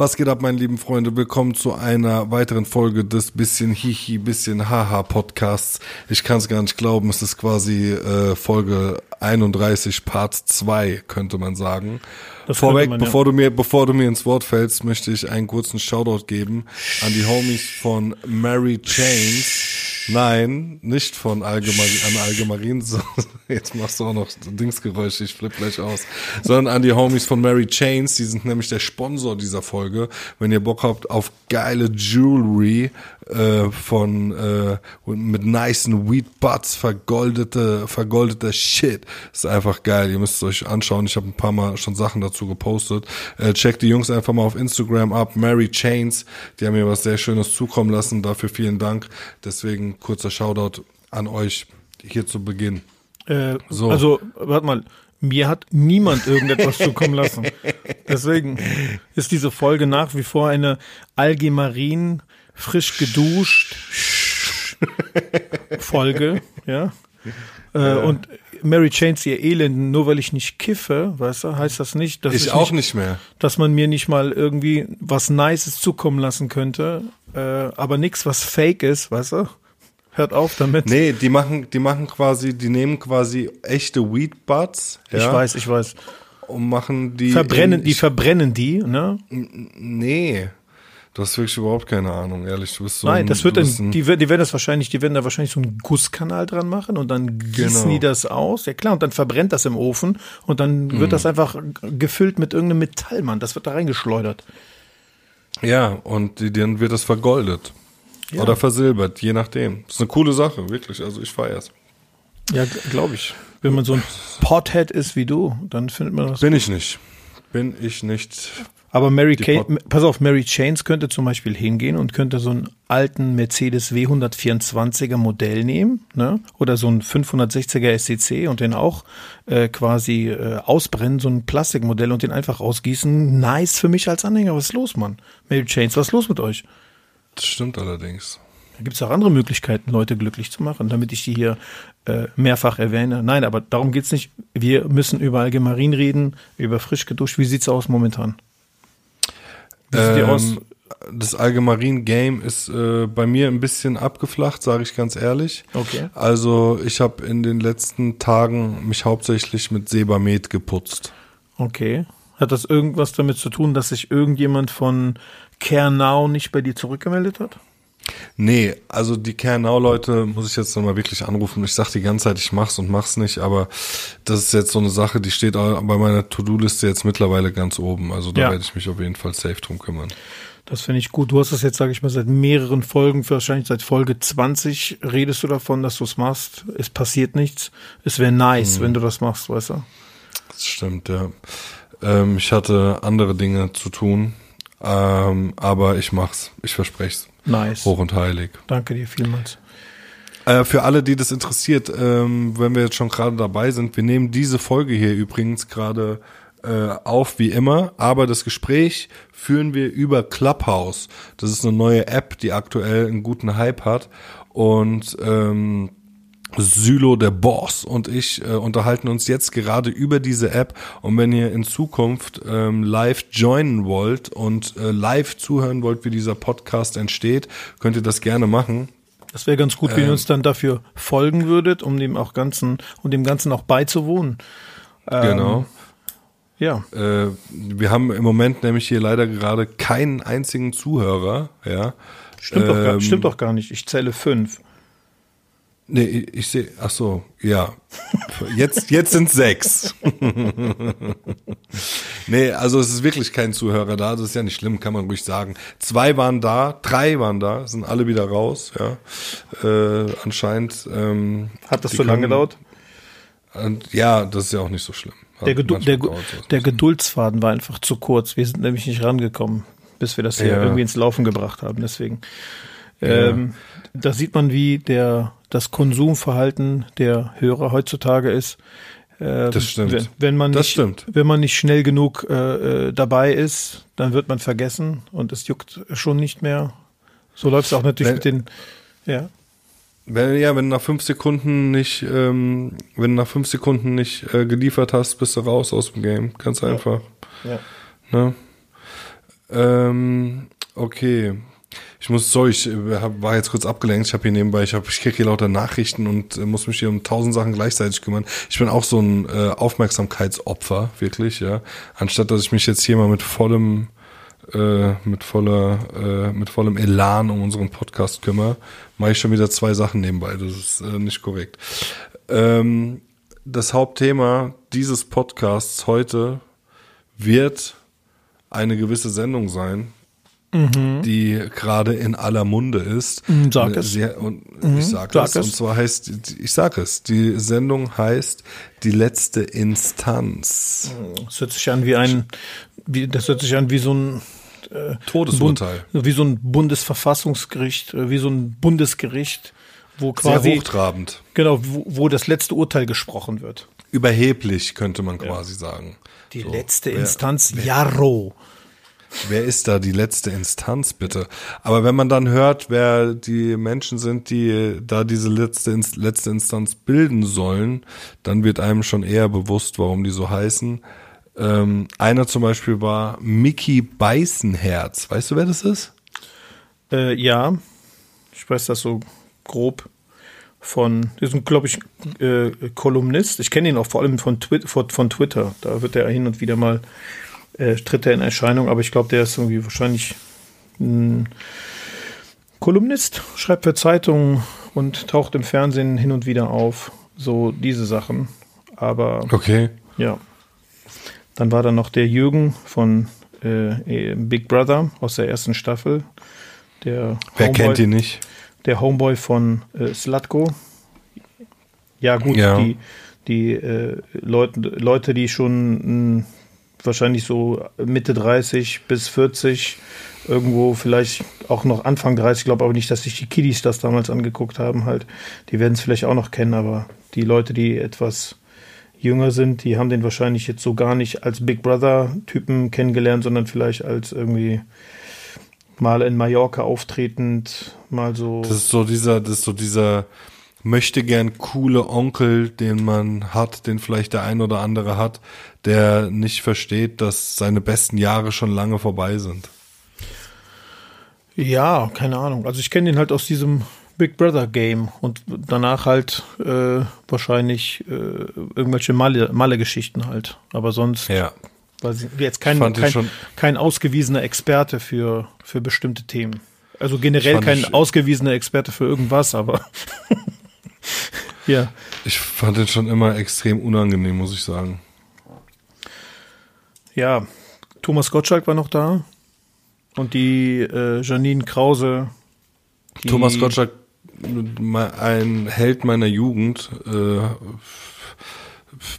Was geht ab, meine lieben Freunde? Willkommen zu einer weiteren Folge des bisschen Hihi, bisschen Haha Podcasts. Ich kann es gar nicht glauben, es ist quasi äh, Folge 31, Part 2, könnte man sagen. Das Vorweg, man, ja. bevor du mir, bevor du mir ins Wort fällst, möchte ich einen kurzen Shoutout geben an die Homies von Mary Chains. Nein, nicht von Allgemein, an Allgemein, so, jetzt machst du auch noch Dingsgeräusche, ich flipp gleich aus, sondern an die Homies von Mary Chains, die sind nämlich der Sponsor dieser Folge. Wenn ihr Bock habt auf geile Jewelry äh, von äh, mit nicen Weed Butts, vergoldete, vergoldeter Shit, ist einfach geil. Ihr müsst es euch anschauen. Ich habe ein paar Mal schon Sachen dazu gepostet. Äh, checkt die Jungs einfach mal auf Instagram ab, Mary Chains, die haben mir was sehr Schönes zukommen lassen. Dafür vielen Dank. Deswegen kurzer Shoutout an euch hier zu Beginn. Äh, so. Also, warte mal, mir hat niemand irgendetwas zukommen lassen. Deswegen ist diese Folge nach wie vor eine Algemarin, frisch geduscht Folge, ja. Äh, und Mary Chains, ihr Elenden, nur weil ich nicht kiffe, weißt du, heißt das nicht, dass ich, ich auch nicht, nicht, mehr, dass man mir nicht mal irgendwie was Nices zukommen lassen könnte, äh, aber nichts, was Fake ist, weißt du. Hört auf damit. Nee, die machen, die machen quasi, die nehmen quasi echte Weed Buds. Ja, ich weiß, ich weiß. Und machen die. Verbrennen, in, die verbrennen die, ne? Nee. Du hast wirklich überhaupt keine Ahnung, ehrlich. Du bist so Nein, ein, das wird dann, die, die werden das wahrscheinlich, die werden da wahrscheinlich so einen Gusskanal dran machen und dann gießen genau. die das aus. Ja klar, und dann verbrennt das im Ofen und dann mhm. wird das einfach gefüllt mit irgendeinem Metallmann. Das wird da reingeschleudert. Ja, und die, dann wird das vergoldet. Ja. Oder versilbert, je nachdem. Das ist eine coole Sache, wirklich. Also ich feiere es. Ja, glaube ich. Wenn man so ein Pothead ist wie du, dann findet man das. Bin gut. ich nicht. Bin ich nicht. Aber Mary Kate, pass auf, Mary Chains könnte zum Beispiel hingehen und könnte so einen alten Mercedes W124er Modell nehmen, ne? Oder so einen 560er SCC und den auch äh, quasi äh, ausbrennen, so ein Plastikmodell und den einfach ausgießen. Nice für mich als Anhänger. Was ist los, Mann? Mary Chains, was ist los mit euch? Das stimmt allerdings. Da gibt es auch andere Möglichkeiten, Leute glücklich zu machen, damit ich die hier äh, mehrfach erwähne. Nein, aber darum geht es nicht. Wir müssen über Allgemein reden, über frisch geduscht. Wie sieht es aus momentan? Wie sieht ähm, aus? Das Allgemein-Game ist äh, bei mir ein bisschen abgeflacht, sage ich ganz ehrlich. Okay. Also ich habe in den letzten Tagen mich hauptsächlich mit Sebamed geputzt. Okay. Hat das irgendwas damit zu tun, dass sich irgendjemand von Kernau nicht bei dir zurückgemeldet hat? Nee, also die Kernau-Leute muss ich jetzt nochmal wirklich anrufen. Ich sag die ganze Zeit, ich mach's und mach's nicht, aber das ist jetzt so eine Sache, die steht bei meiner To-Do-Liste jetzt mittlerweile ganz oben. Also da ja. werde ich mich auf jeden Fall safe drum kümmern. Das finde ich gut. Du hast das jetzt, sage ich mal, seit mehreren Folgen, wahrscheinlich seit Folge 20 redest du davon, dass du es machst. Es passiert nichts. Es wäre nice, hm. wenn du das machst, weißt du? Das stimmt, ja. Ähm, ich hatte andere Dinge zu tun, ähm, aber ich mach's. Ich verspreche es. Nice. Hoch und heilig. Danke dir vielmals. Äh, für alle, die das interessiert, ähm, wenn wir jetzt schon gerade dabei sind, wir nehmen diese Folge hier übrigens gerade äh, auf wie immer, aber das Gespräch führen wir über Clubhouse. Das ist eine neue App, die aktuell einen guten Hype hat und ähm, Sylo, der Boss und ich äh, unterhalten uns jetzt gerade über diese App und wenn ihr in Zukunft ähm, live joinen wollt und äh, live zuhören wollt, wie dieser Podcast entsteht, könnt ihr das gerne machen. Das wäre ganz gut, wenn ihr ähm, uns dann dafür folgen würdet, um dem auch ganzen, um dem Ganzen auch beizuwohnen. Ähm, genau. Ja. Äh, wir haben im Moment nämlich hier leider gerade keinen einzigen Zuhörer, ja. Stimmt, doch, gar, ähm, stimmt doch gar nicht. Ich zähle fünf. Nee, ich, sehe, ach so, ja. Jetzt, jetzt sind sechs. nee, also es ist wirklich kein Zuhörer da. Das ist ja nicht schlimm, kann man ruhig sagen. Zwei waren da, drei waren da, sind alle wieder raus, ja. Äh, anscheinend. Ähm, Hat das so lange gedauert? Ja, das ist ja auch nicht so schlimm. der, Gedu der, der Geduldsfaden war einfach zu kurz. Wir sind nämlich nicht rangekommen, bis wir das hier ja. irgendwie ins Laufen gebracht haben. Deswegen. Ähm, ja. Da sieht man, wie der das Konsumverhalten der Hörer heutzutage ist. Äh, das stimmt. Wenn, wenn man das nicht, stimmt. wenn man nicht schnell genug äh, äh, dabei ist, dann wird man vergessen und es juckt schon nicht mehr. So läuft es auch natürlich wenn, mit den, ja. Wenn, ja, wenn du nach fünf Sekunden nicht, ähm, wenn nach fünf Sekunden nicht äh, geliefert hast, bist du raus aus dem Game. Ganz einfach. Ja. Ne? Ähm, okay. Ich muss, sorry, ich war jetzt kurz abgelenkt. Ich habe hier nebenbei, ich, hab, ich kriege hier lauter Nachrichten und äh, muss mich hier um tausend Sachen gleichzeitig kümmern. Ich bin auch so ein äh, Aufmerksamkeitsopfer, wirklich, ja. Anstatt dass ich mich jetzt hier mal mit vollem, äh, mit voller, äh, mit vollem Elan um unseren Podcast kümmere, mache ich schon wieder zwei Sachen nebenbei. Das ist äh, nicht korrekt. Ähm, das Hauptthema dieses Podcasts heute wird eine gewisse Sendung sein, mhm. die gerade in aller Munde ist. Mhm, sag es. Sie, und mhm, ich sag, sag es. es. Und zwar heißt, ich sag es, die Sendung heißt Die letzte Instanz. Das hört sich an wie ein, wie, das hört sich an wie so ein äh, Todesurteil. Bund, wie so ein Bundesverfassungsgericht, äh, wie so ein Bundesgericht, wo quasi. Sehr hochtrabend. Genau, wo, wo das letzte Urteil gesprochen wird. Überheblich, könnte man quasi ja. sagen. Die so, letzte Instanz, wer, Jarro. Wer ist da die letzte Instanz, bitte? Aber wenn man dann hört, wer die Menschen sind, die da diese letzte, letzte Instanz bilden sollen, dann wird einem schon eher bewusst, warum die so heißen. Ähm, einer zum Beispiel war Mickey Beißenherz. Weißt du, wer das ist? Äh, ja, ich weiß das so grob von, ist, glaube ich, äh, Kolumnist. Ich kenne ihn auch vor allem von, Twi von, von Twitter. Da wird er hin und wieder mal äh, tritt er in Erscheinung, aber ich glaube, der ist irgendwie wahrscheinlich ein Kolumnist, schreibt für Zeitungen und taucht im Fernsehen hin und wieder auf. So diese Sachen. Aber okay. ja. Dann war da noch der Jürgen von äh, Big Brother aus der ersten Staffel. Der Wer Homeboy, kennt ihn nicht? Der Homeboy von äh, Slatko. Ja, gut, ja. die, die äh, Leute, Leute, die schon mh, wahrscheinlich so Mitte 30 bis 40, irgendwo vielleicht auch noch Anfang 30, ich glaube aber nicht, dass sich die Kiddies das damals angeguckt haben halt. Die werden es vielleicht auch noch kennen, aber die Leute, die etwas jünger sind, die haben den wahrscheinlich jetzt so gar nicht als Big Brother-Typen kennengelernt, sondern vielleicht als irgendwie mal in Mallorca auftretend, mal so. Das ist so dieser, das ist so dieser möchte gern coole Onkel, den man hat, den vielleicht der ein oder andere hat, der nicht versteht, dass seine besten Jahre schon lange vorbei sind. Ja, keine Ahnung. Also ich kenne den halt aus diesem Big Brother Game und danach halt äh, wahrscheinlich äh, irgendwelche Malle-Geschichten Malle halt. Aber sonst ja. war sie jetzt kein, kein, kein ausgewiesener Experte für, für bestimmte Themen. Also generell kein ausgewiesener Experte für irgendwas, aber ja. Ich fand den schon immer extrem unangenehm, muss ich sagen. Ja, Thomas Gottschalk war noch da. Und die äh, Janine Krause. Die Thomas Gottschalk, ein Held meiner Jugend. Äh,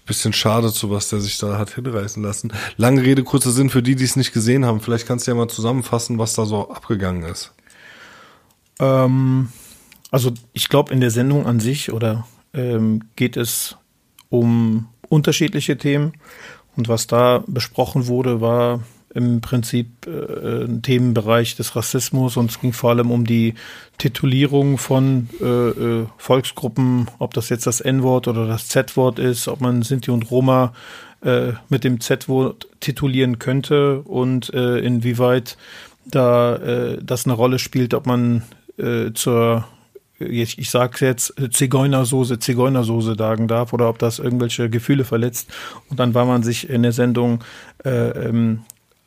bisschen schade, zu was der sich da hat hinreißen lassen. Lange Rede, kurzer Sinn für die, die es nicht gesehen haben. Vielleicht kannst du ja mal zusammenfassen, was da so abgegangen ist. Ähm, also ich glaube, in der Sendung an sich oder ähm, geht es um unterschiedliche Themen. Und was da besprochen wurde, war im Prinzip äh, ein Themenbereich des Rassismus und es ging vor allem um die Titulierung von äh, äh, Volksgruppen, ob das jetzt das N-Wort oder das Z-Wort ist, ob man Sinti und Roma äh, mit dem Z-Wort titulieren könnte und äh, inwieweit da äh, das eine Rolle spielt, ob man äh, zur ich, ich sage jetzt Zigeunersoße, Zigeunersoße sagen darf oder ob das irgendwelche Gefühle verletzt. Und dann war man sich in der Sendung äh, ähm,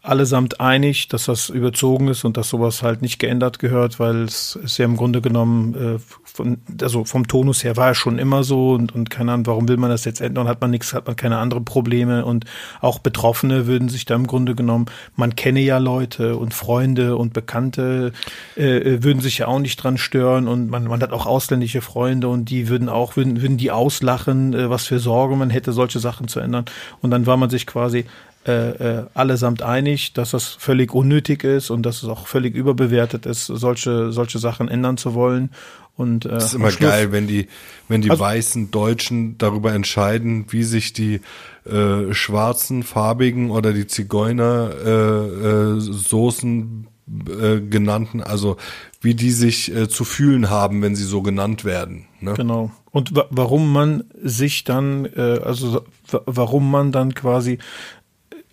allesamt einig, dass das überzogen ist und dass sowas halt nicht geändert gehört, weil es ist ja im Grunde genommen, äh, von, also vom Tonus her war es schon immer so und, und keine Ahnung, warum will man das jetzt ändern? Hat man nichts, hat man keine anderen Probleme und auch Betroffene würden sich da im Grunde genommen, man kenne ja Leute und Freunde und Bekannte äh, äh würden sich ja auch nicht dran stören und man, man hat auch ausländische Freunde und die würden auch, würden, würden die auslachen, äh, was für Sorge man hätte, solche Sachen zu ändern. Und dann war man sich quasi äh, äh, allesamt einig, dass das völlig unnötig ist und dass es auch völlig überbewertet ist, solche, solche Sachen ändern zu wollen. Und, äh, das ist immer geil, wenn die, wenn die also, weißen Deutschen darüber entscheiden, wie sich die äh, schwarzen, farbigen oder die Zigeuner äh, äh, Soßen äh, genannten, also wie die sich äh, zu fühlen haben, wenn sie so genannt werden. Ne? Genau. Und warum man sich dann, äh, also warum man dann quasi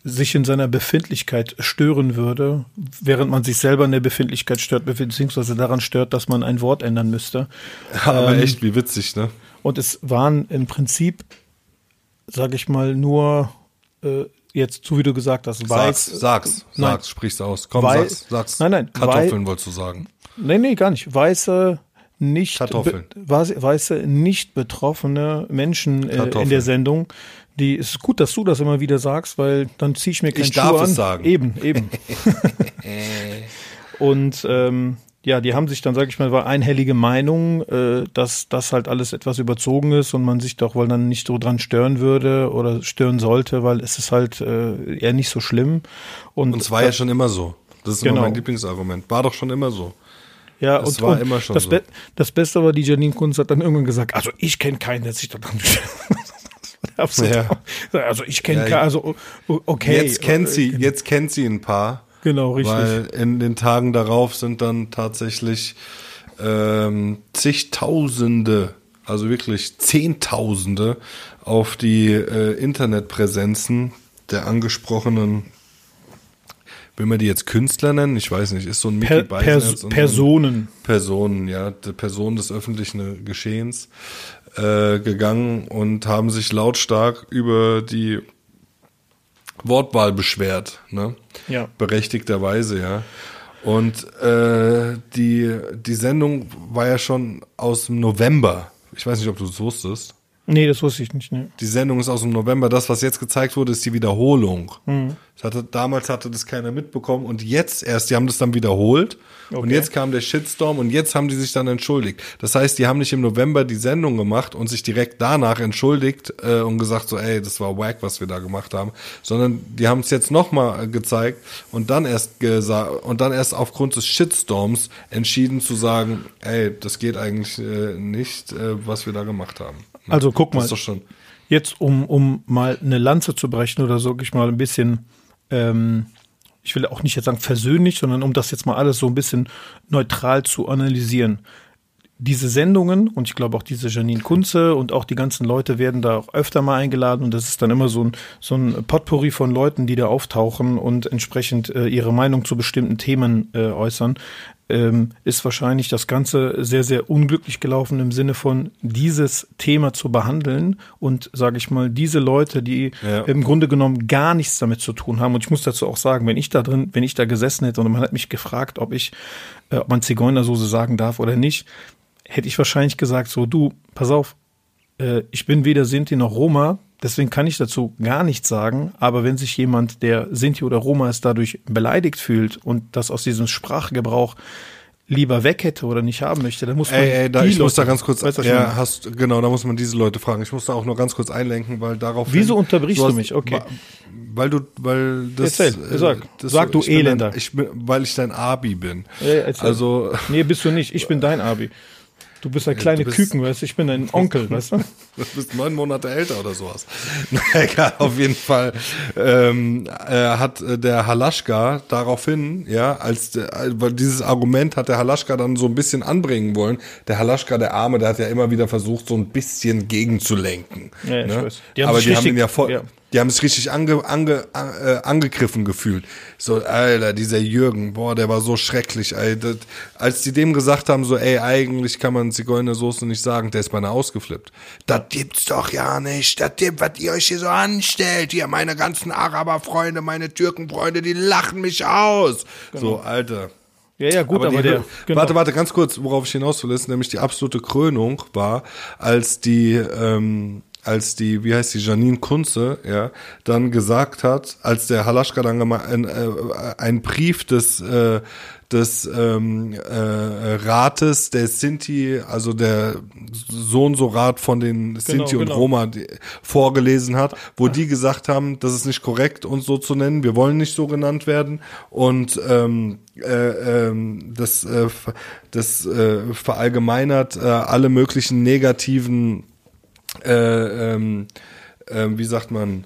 sich in seiner Befindlichkeit stören würde, während man sich selber in der Befindlichkeit stört, beziehungsweise daran stört, dass man ein Wort ändern müsste. Aber ähm, echt, wie witzig, ne? Und es waren im Prinzip, sage ich mal, nur äh, jetzt, so wie du gesagt hast, weiß. Sag's, sag's, nein, sag's, sprich's aus. Komm, weiß, sag's, sag's. Nein, nein. Kartoffeln wolltest du sagen. Nein, nee, gar nicht. Weiße, nicht, Kartoffeln. weiße, nicht betroffene Menschen äh, in der Sendung. Die, es ist gut, dass du das immer wieder sagst, weil dann ziehe ich mir keinen ich Schuh darf an. Es sagen. Eben, eben. Und ähm, ja, die haben sich dann, sage ich mal, war einhellige Meinung, äh, dass das halt alles etwas überzogen ist und man sich doch wohl dann nicht so dran stören würde oder stören sollte, weil es ist halt äh, eher nicht so schlimm. Und, es war ja schon immer so. Das ist genau. immer mein Lieblingsargument. War doch schon immer so. Ja, das und, war und immer schon das, so. Be das Beste war, die Janine Kunz hat dann irgendwann gesagt, also ich kenne keinen, der sich da dran stört. ja. Also ich kenne ja, also okay. Jetzt kennt sie, jetzt kennt sie ein paar. Genau, richtig. Weil in den Tagen darauf sind dann tatsächlich ähm, zigtausende, also wirklich Zehntausende auf die äh, Internetpräsenzen der angesprochenen will man die jetzt Künstler nennen? Ich weiß nicht, ist so ein Mickey per, Pers Personen. Personen, ja, Personen des öffentlichen Geschehens äh, gegangen und haben sich lautstark über die Wortwahl beschwert, ne? Ja. Berechtigterweise, ja. Und äh, die, die Sendung war ja schon aus dem November. Ich weiß nicht, ob du es wusstest. Nee, das wusste ich nicht. Nee. Die Sendung ist aus dem November. Das, was jetzt gezeigt wurde, ist die Wiederholung. Mhm. Hatte, damals hatte das keiner mitbekommen und jetzt erst, die haben das dann wiederholt okay. und jetzt kam der Shitstorm und jetzt haben die sich dann entschuldigt. Das heißt, die haben nicht im November die Sendung gemacht und sich direkt danach entschuldigt äh, und gesagt so, ey, das war wack, was wir da gemacht haben, sondern die haben es jetzt nochmal gezeigt und dann erst gesagt und dann erst aufgrund des Shitstorms entschieden zu sagen, ey, das geht eigentlich äh, nicht, äh, was wir da gemacht haben. Also guck mal, jetzt um, um mal eine Lanze zu brechen oder so, ich mal ein bisschen, ähm, ich will auch nicht jetzt sagen versöhnlich, sondern um das jetzt mal alles so ein bisschen neutral zu analysieren. Diese Sendungen und ich glaube auch diese Janine Kunze und auch die ganzen Leute werden da auch öfter mal eingeladen und das ist dann immer so ein, so ein Potpourri von Leuten, die da auftauchen und entsprechend äh, ihre Meinung zu bestimmten Themen äh, äußern ähm, ist wahrscheinlich das Ganze sehr, sehr unglücklich gelaufen im Sinne von dieses Thema zu behandeln und, sage ich mal, diese Leute, die ja. im Grunde genommen gar nichts damit zu tun haben. Und ich muss dazu auch sagen, wenn ich da drin, wenn ich da gesessen hätte und man hat mich gefragt, ob ich, äh, ob man Zigeunersoße sagen darf oder nicht, hätte ich wahrscheinlich gesagt, so du, pass auf, äh, ich bin weder Sinti noch Roma, Deswegen kann ich dazu gar nichts sagen. Aber wenn sich jemand, der Sinti oder Roma ist, dadurch beleidigt fühlt und das aus diesem Sprachgebrauch lieber weg hätte oder nicht haben möchte, dann muss man. Ey, ey, da, ich Leute, muss da ganz kurz, weißt ja, hast, genau, da muss man diese Leute fragen. Ich muss da auch nur ganz kurz einlenken, weil darauf. Wieso unterbrichst du, hast, mich? Okay. Weil du, weil das. Erzähl, sag, das, sag du Elender. Dein, ich bin, weil ich dein Abi bin. Erzähl. also. Nee, bist du nicht. Ich bin dein Abi. Du bist ein kleiner Küken, weißt du? Ich bin ein Onkel, weißt du? Du bist neun Monate älter oder sowas. Na egal, auf jeden Fall ähm, äh, hat der Halaschka daraufhin, ja, als der, weil dieses Argument hat der Halaschka dann so ein bisschen anbringen wollen. Der Halaschka, der Arme, der hat ja immer wieder versucht, so ein bisschen gegenzulenken. Ja, ne? Die Aber die haben ihn ja voll. Ja die haben sich richtig ange, ange, äh, angegriffen gefühlt. So, Alter, dieser Jürgen, boah, der war so schrecklich, ey. Das, als die dem gesagt haben, so, ey, eigentlich kann man Zigeunersoße nicht sagen, der ist beinahe ausgeflippt. Das gibt's doch ja nicht. Das gibt, was ihr euch hier so anstellt. Hier, meine ganzen Araberfreunde, meine Türkenfreunde, die lachen mich aus. Genau. So, Alter. Ja, ja, gut, aber, aber die, der, genau. Warte, warte, ganz kurz, worauf ich hinaus will, ist nämlich die absolute Krönung war, als die, ähm, als die, wie heißt die, Janine Kunze, ja, dann gesagt hat, als der Halaschka dann ein, äh, ein Brief des, äh, des ähm, äh, Rates der Sinti, also der so und so Rat von den genau, Sinti und genau. Roma die, vorgelesen hat, wo die gesagt haben, das ist nicht korrekt, uns so zu nennen, wir wollen nicht so genannt werden und ähm, äh, ähm, das, äh, das äh, verallgemeinert äh, alle möglichen negativen äh, ähm, äh, wie sagt man,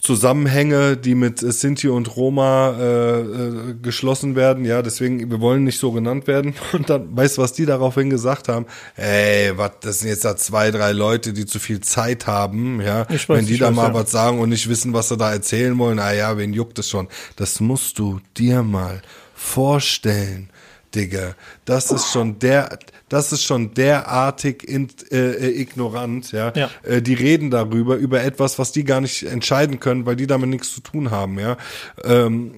Zusammenhänge, die mit Sinti und Roma äh, äh, geschlossen werden. Ja, deswegen, wir wollen nicht so genannt werden. Und dann, weißt du, was die daraufhin gesagt haben? Ey, was, das sind jetzt da zwei, drei Leute, die zu viel Zeit haben. Ja, Ich weiß, wenn die da weiß, mal ja. was sagen und nicht wissen, was sie da erzählen wollen, na ja, wen juckt es schon? Das musst du dir mal vorstellen. Digga, das ist schon der, das ist schon derartig in, äh, äh, ignorant, ja. Ja. Äh, die reden darüber, über etwas, was die gar nicht entscheiden können, weil die damit nichts zu tun haben, ja. Ähm,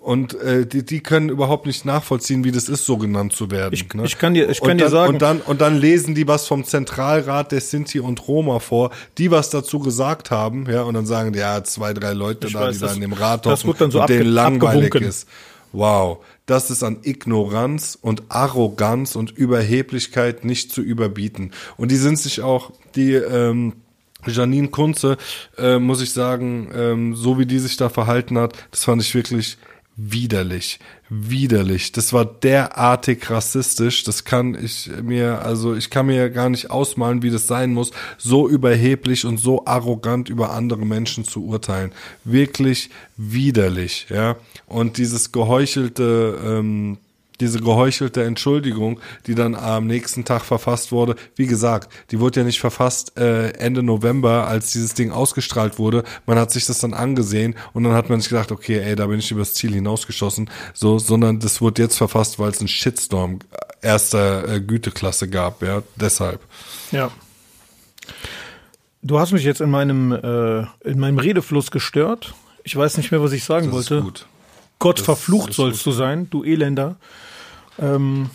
und äh, die, die können überhaupt nicht nachvollziehen, wie das ist, so genannt zu werden. Ich- ne? ich kann dir- ich und kann dir dann, sagen- Und dann, und dann lesen die was vom Zentralrat der Sinti und Roma vor, die was dazu gesagt haben, ja, und dann sagen die, ja, zwei, drei Leute Ich da, weiß, die da das- in dem Rat hocken so und denen langweilig abgewunken. ist. Wow, das ist an Ignoranz und Arroganz und Überheblichkeit nicht zu überbieten. Und die sind sich auch, die ähm, Janine Kunze, äh, muss ich sagen, ähm, so wie die sich da verhalten hat, das fand ich wirklich widerlich, widerlich. Das war derartig rassistisch. Das kann ich mir, also ich kann mir gar nicht ausmalen, wie das sein muss, so überheblich und so arrogant über andere Menschen zu urteilen. Wirklich widerlich, ja. Und dieses geheuchelte, ähm, diese geheuchelte Entschuldigung, die dann am nächsten Tag verfasst wurde, wie gesagt, die wurde ja nicht verfasst äh, Ende November, als dieses Ding ausgestrahlt wurde. Man hat sich das dann angesehen und dann hat man sich gedacht, okay, ey, da bin ich übers Ziel hinausgeschossen, so, sondern das wurde jetzt verfasst, weil es einen Shitstorm erster äh, Güteklasse gab, ja, deshalb. Ja. Du hast mich jetzt in meinem, äh, in meinem Redefluss gestört. Ich weiß nicht mehr, was ich sagen Das wollte. ist gut. Gott Das verflucht sollst du sein, du Elender. Ähm,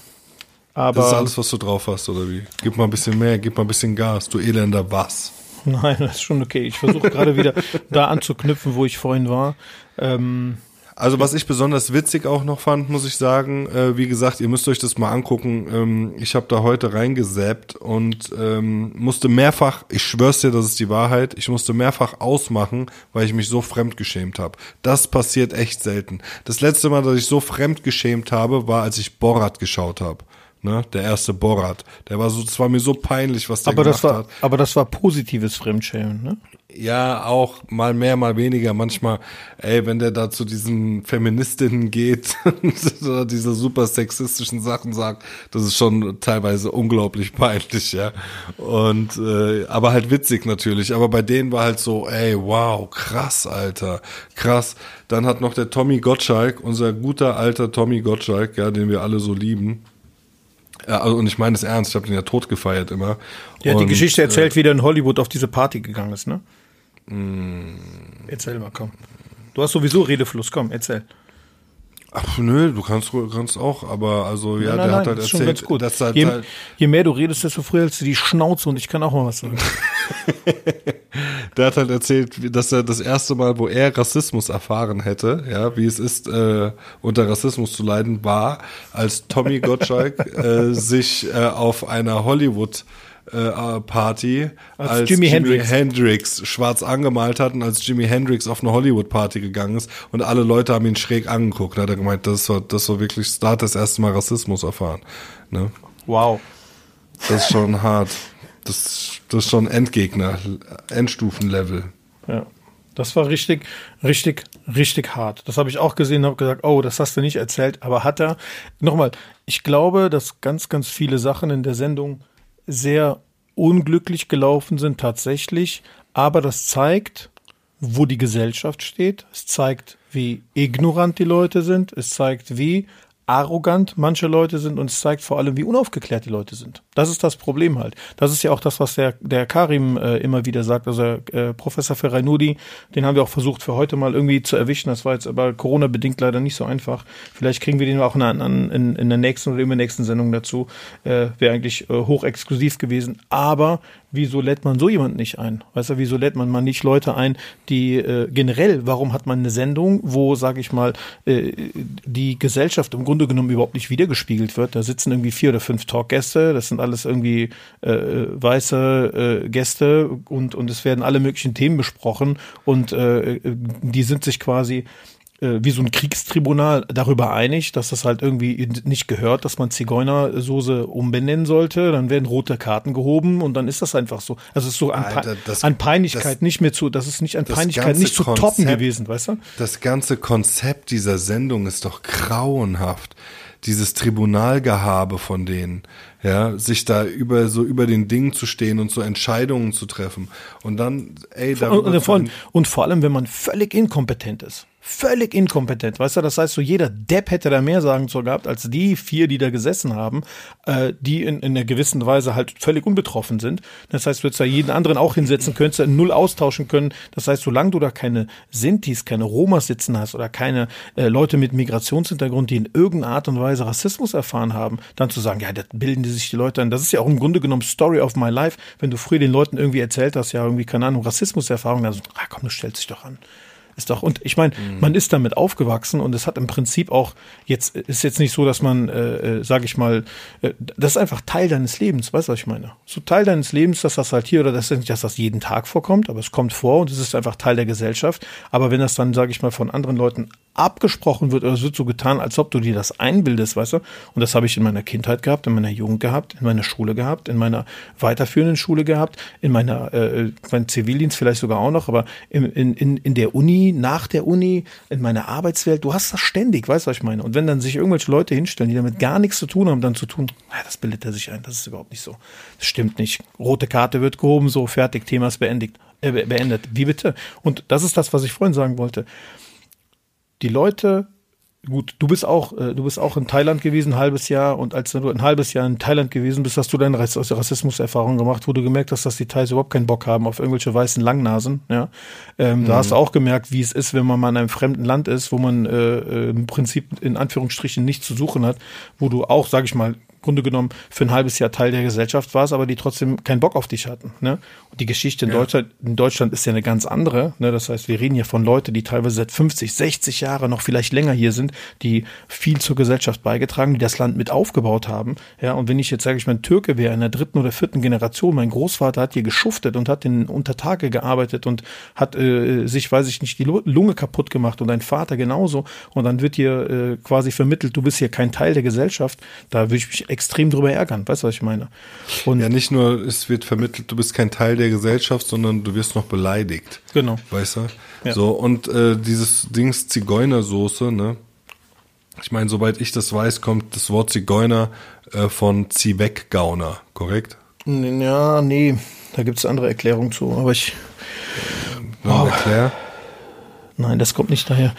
aber Das ist alles, was du drauf hast, oder wie? Gib mal ein bisschen mehr, gib mal ein bisschen Gas, du elender was. nein, das ist schon okay. Ich versuche gerade wieder da anzuknüpfen, wo ich vorhin war. Ähm, Also was ich besonders witzig auch noch fand, muss ich sagen, äh, wie gesagt, ihr müsst euch das mal angucken. Ähm, ich habe da heute reingesappt und ähm, musste mehrfach, ich schwör's dir, das ist die Wahrheit, ich musste mehrfach ausmachen, weil ich mich so fremdgeschämt habe. Das passiert echt selten. Das letzte Mal, dass ich so fremdgeschämt habe, war, als ich Borat geschaut habe. Ne, der erste Borat. Der war so, es war mir so peinlich, was der aber, gemacht das war, hat. aber das war positives Fremdschämen, ne? Ja, auch mal mehr, mal weniger. Manchmal, ey, wenn der da zu diesen Feministinnen geht oder diese super sexistischen Sachen sagt, das ist schon teilweise unglaublich peinlich, ja. Und äh, aber halt witzig natürlich. Aber bei denen war halt so, ey, wow, krass, Alter, krass. Dann hat noch der Tommy Gottschalk, unser guter alter Tommy Gottschalk, ja, den wir alle so lieben. Ja, also, und ich meine es ernst, ich habe den ja tot gefeiert immer. Der hat die Und, Geschichte äh, erzählt, wie der in Hollywood auf diese Party gegangen ist, ne? Mm. Erzähl mal, komm. Du hast sowieso Redefluss, komm, erzähl. Ach nö, du kannst kannst auch, aber also ja, Nein, der nein, hat halt das ist schon erzählt, ganz gut. dass halt, je, halt, je mehr du redest, desto früher hältst du die Schnauze und ich kann auch mal was sagen. der hat halt erzählt, dass er das erste Mal, wo er Rassismus erfahren hätte, ja, wie es ist, äh, unter Rassismus zu leiden, war, als Tommy Gottschalk äh, sich äh, auf einer Hollywood Party Als Jimi Hendrix. Hendrix schwarz angemalt hat und als Jimi Hendrix auf eine Hollywood Party gegangen ist und alle Leute haben ihn schräg angeguckt. Da hat er gemeint, das war, das war wirklich, da hat er das erste Mal Rassismus erfahren. Ne? Wow. Das ist schon hart. Das, das ist schon Endgegner, Endstufenlevel. Ja. Das war richtig, richtig, richtig hart. Das habe ich auch gesehen und habe gesagt, oh, das hast du nicht erzählt. Aber hat er, nochmal, ich glaube, dass ganz, ganz viele Sachen in der Sendung sehr unglücklich gelaufen sind tatsächlich. Aber das zeigt, wo die Gesellschaft steht. Es zeigt, wie ignorant die Leute sind. Es zeigt, wie arrogant manche Leute sind und es zeigt vor allem, wie unaufgeklärt die Leute sind. Das ist das Problem halt. Das ist ja auch das, was der, der Karim äh, immer wieder sagt. Also äh, Professor Ferrainudi, den haben wir auch versucht für heute mal irgendwie zu erwischen. Das war jetzt aber Corona-bedingt leider nicht so einfach. Vielleicht kriegen wir den auch in, in, in, in der nächsten oder übernächsten Sendung dazu. Äh, Wäre eigentlich äh, hochexklusiv gewesen. Aber wieso lädt man so jemand nicht ein? Weißt du, wieso lädt man mal nicht Leute ein, die äh, generell, warum hat man eine Sendung, wo, sage ich mal, äh, die Gesellschaft im Grunde genommen überhaupt nicht wiedergespiegelt wird? Da sitzen irgendwie vier oder fünf Talkgäste, das sind alles irgendwie äh, weiße äh, Gäste und, und es werden alle möglichen Themen besprochen und äh, die sind sich quasi äh, wie so ein Kriegstribunal darüber einig, dass das halt irgendwie nicht gehört, dass man Zigeunersoße umbenennen sollte. Dann werden rote Karten gehoben und dann ist das einfach so. Also es ist so an, Alter, das, an Peinlichkeit das, nicht mehr zu, das ist nicht an Peinlichkeit nicht zu Konzept, toppen gewesen, weißt du? Das ganze Konzept dieser Sendung ist doch grauenhaft dieses Tribunalgehabe von denen, ja, sich da über so über den Dingen zu stehen und so Entscheidungen zu treffen und dann, ey, da und, und, und vor allem, wenn man völlig inkompetent ist völlig inkompetent, weißt du? Das heißt, so jeder Depp hätte da mehr sagen zu gehabt als die vier, die da gesessen haben, äh, die in, in einer gewissen Weise halt völlig unbetroffen sind. Das heißt, du hättest da jeden anderen auch hinsetzen, könntest da null austauschen können. Das heißt, solange du da keine Sintis, keine Romas sitzen hast oder keine äh, Leute mit Migrationshintergrund, die in irgendeiner Art und Weise Rassismus erfahren haben, dann zu sagen, ja, das bilden die sich die Leute ein. Das ist ja auch im Grunde genommen Story of my life, wenn du früher den Leuten irgendwie erzählt hast, ja, irgendwie, keine Ahnung, Rassismuserfahrung, dann so, ah komm, du stellst dich doch an. Ist doch, und ich meine, mhm. man ist damit aufgewachsen und es hat im Prinzip auch, jetzt ist jetzt nicht so, dass man, äh, äh, sage ich mal, äh, das ist einfach Teil deines Lebens, weißt du, was ich meine? So Teil deines Lebens, dass das halt hier oder das ist nicht, dass das jeden Tag vorkommt, aber es kommt vor und es ist einfach Teil der Gesellschaft. Aber wenn das dann, sage ich mal, von anderen Leuten abgesprochen wird oder es wird so getan, als ob du dir das einbildest, weißt du? Und das habe ich in meiner Kindheit gehabt, in meiner Jugend gehabt, in meiner Schule gehabt, in meiner weiterführenden Schule gehabt, in meiner, äh, mein Zivildienst vielleicht sogar auch noch, aber in, in, in der Uni, nach der Uni, in meiner Arbeitswelt, du hast das ständig, weißt du, was ich meine? Und wenn dann sich irgendwelche Leute hinstellen, die damit gar nichts zu tun haben, dann zu tun, na, das bildet er sich ein, das ist überhaupt nicht so. Das stimmt nicht. Rote Karte wird gehoben, so fertig, Thema ist beendigt. Äh, beendet. Wie bitte? Und das ist das, was ich vorhin sagen wollte die Leute, gut, du bist auch, äh, du bist auch in Thailand gewesen, ein halbes Jahr, und als du ein halbes Jahr in Thailand gewesen bist, hast du deine Rassismuserfahrung gemacht, wo du gemerkt hast, dass die Thais überhaupt keinen Bock haben auf irgendwelche weißen Langnasen. Ja, ähm, mhm. da hast du auch gemerkt, wie es ist, wenn man mal in einem fremden Land ist, wo man äh, äh im Prinzip in Anführungsstrichen nichts zu suchen hat, wo du auch, sag ich mal, Grunde genommen für ein halbes Jahr Teil der Gesellschaft warst, aber die trotzdem keinen Bock auf dich hatten. Ne? Und die Geschichte in, ja. Deutschland, in Deutschland ist ja eine ganz andere. Ne? Das heißt, wir reden hier von Leuten, die teilweise seit 50, 60 Jahre noch vielleicht länger hier sind, die viel zur Gesellschaft beigetragen, die das Land mit aufgebaut haben. Ja, und wenn ich jetzt sage ich mal ein Türke wäre in der dritten oder vierten Generation, mein Großvater hat hier geschuftet und hat in Untertage gearbeitet und hat äh, sich, weiß ich nicht, die Lunge kaputt gemacht und dein Vater genauso. Und dann wird dir äh, quasi vermittelt, du bist hier kein Teil der Gesellschaft. Da würde ich mich extrem drüber ärgern. Weißt du, was ich meine? Und ja, nicht nur, es wird vermittelt, du bist kein Teil der Gesellschaft, sondern du wirst noch beleidigt. Genau. Weißt du? Ja. So, und äh, dieses Dings Zigeunersoße, ne? Ich meine, soweit ich das weiß, kommt das Wort Zigeuner äh, von Ziehweggauner, korrekt? Ja, nee, da gibt es andere Erklärungen zu, aber ich. oh, erklär? Nein, das kommt nicht daher.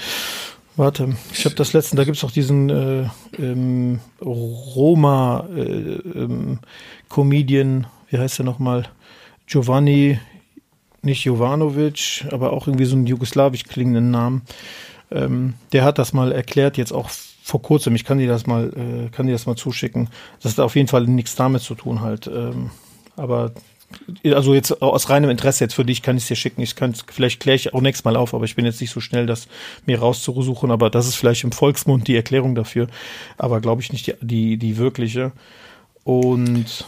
Warte, ich habe das letzte, da gibt's auch diesen äh, ähm, Roma äh, ähm, wie heißt der nochmal? Giovanni, nicht Jovanovic, aber auch irgendwie so einen jugoslawisch klingenden Namen. Ähm, der hat das mal erklärt, jetzt auch vor kurzem, ich kann dir das mal, äh, kann dir das mal zuschicken. Das hat auf jeden Fall nichts damit zu tun halt. Ähm, aber also jetzt aus reinem Interesse jetzt für dich kann ich es dir schicken. Ich kann vielleicht kläre ich auch nächstes Mal auf, aber ich bin jetzt nicht so schnell, das mir rauszusuchen. Aber das ist vielleicht im Volksmund die Erklärung dafür, aber glaube ich nicht die, die, die wirkliche. Und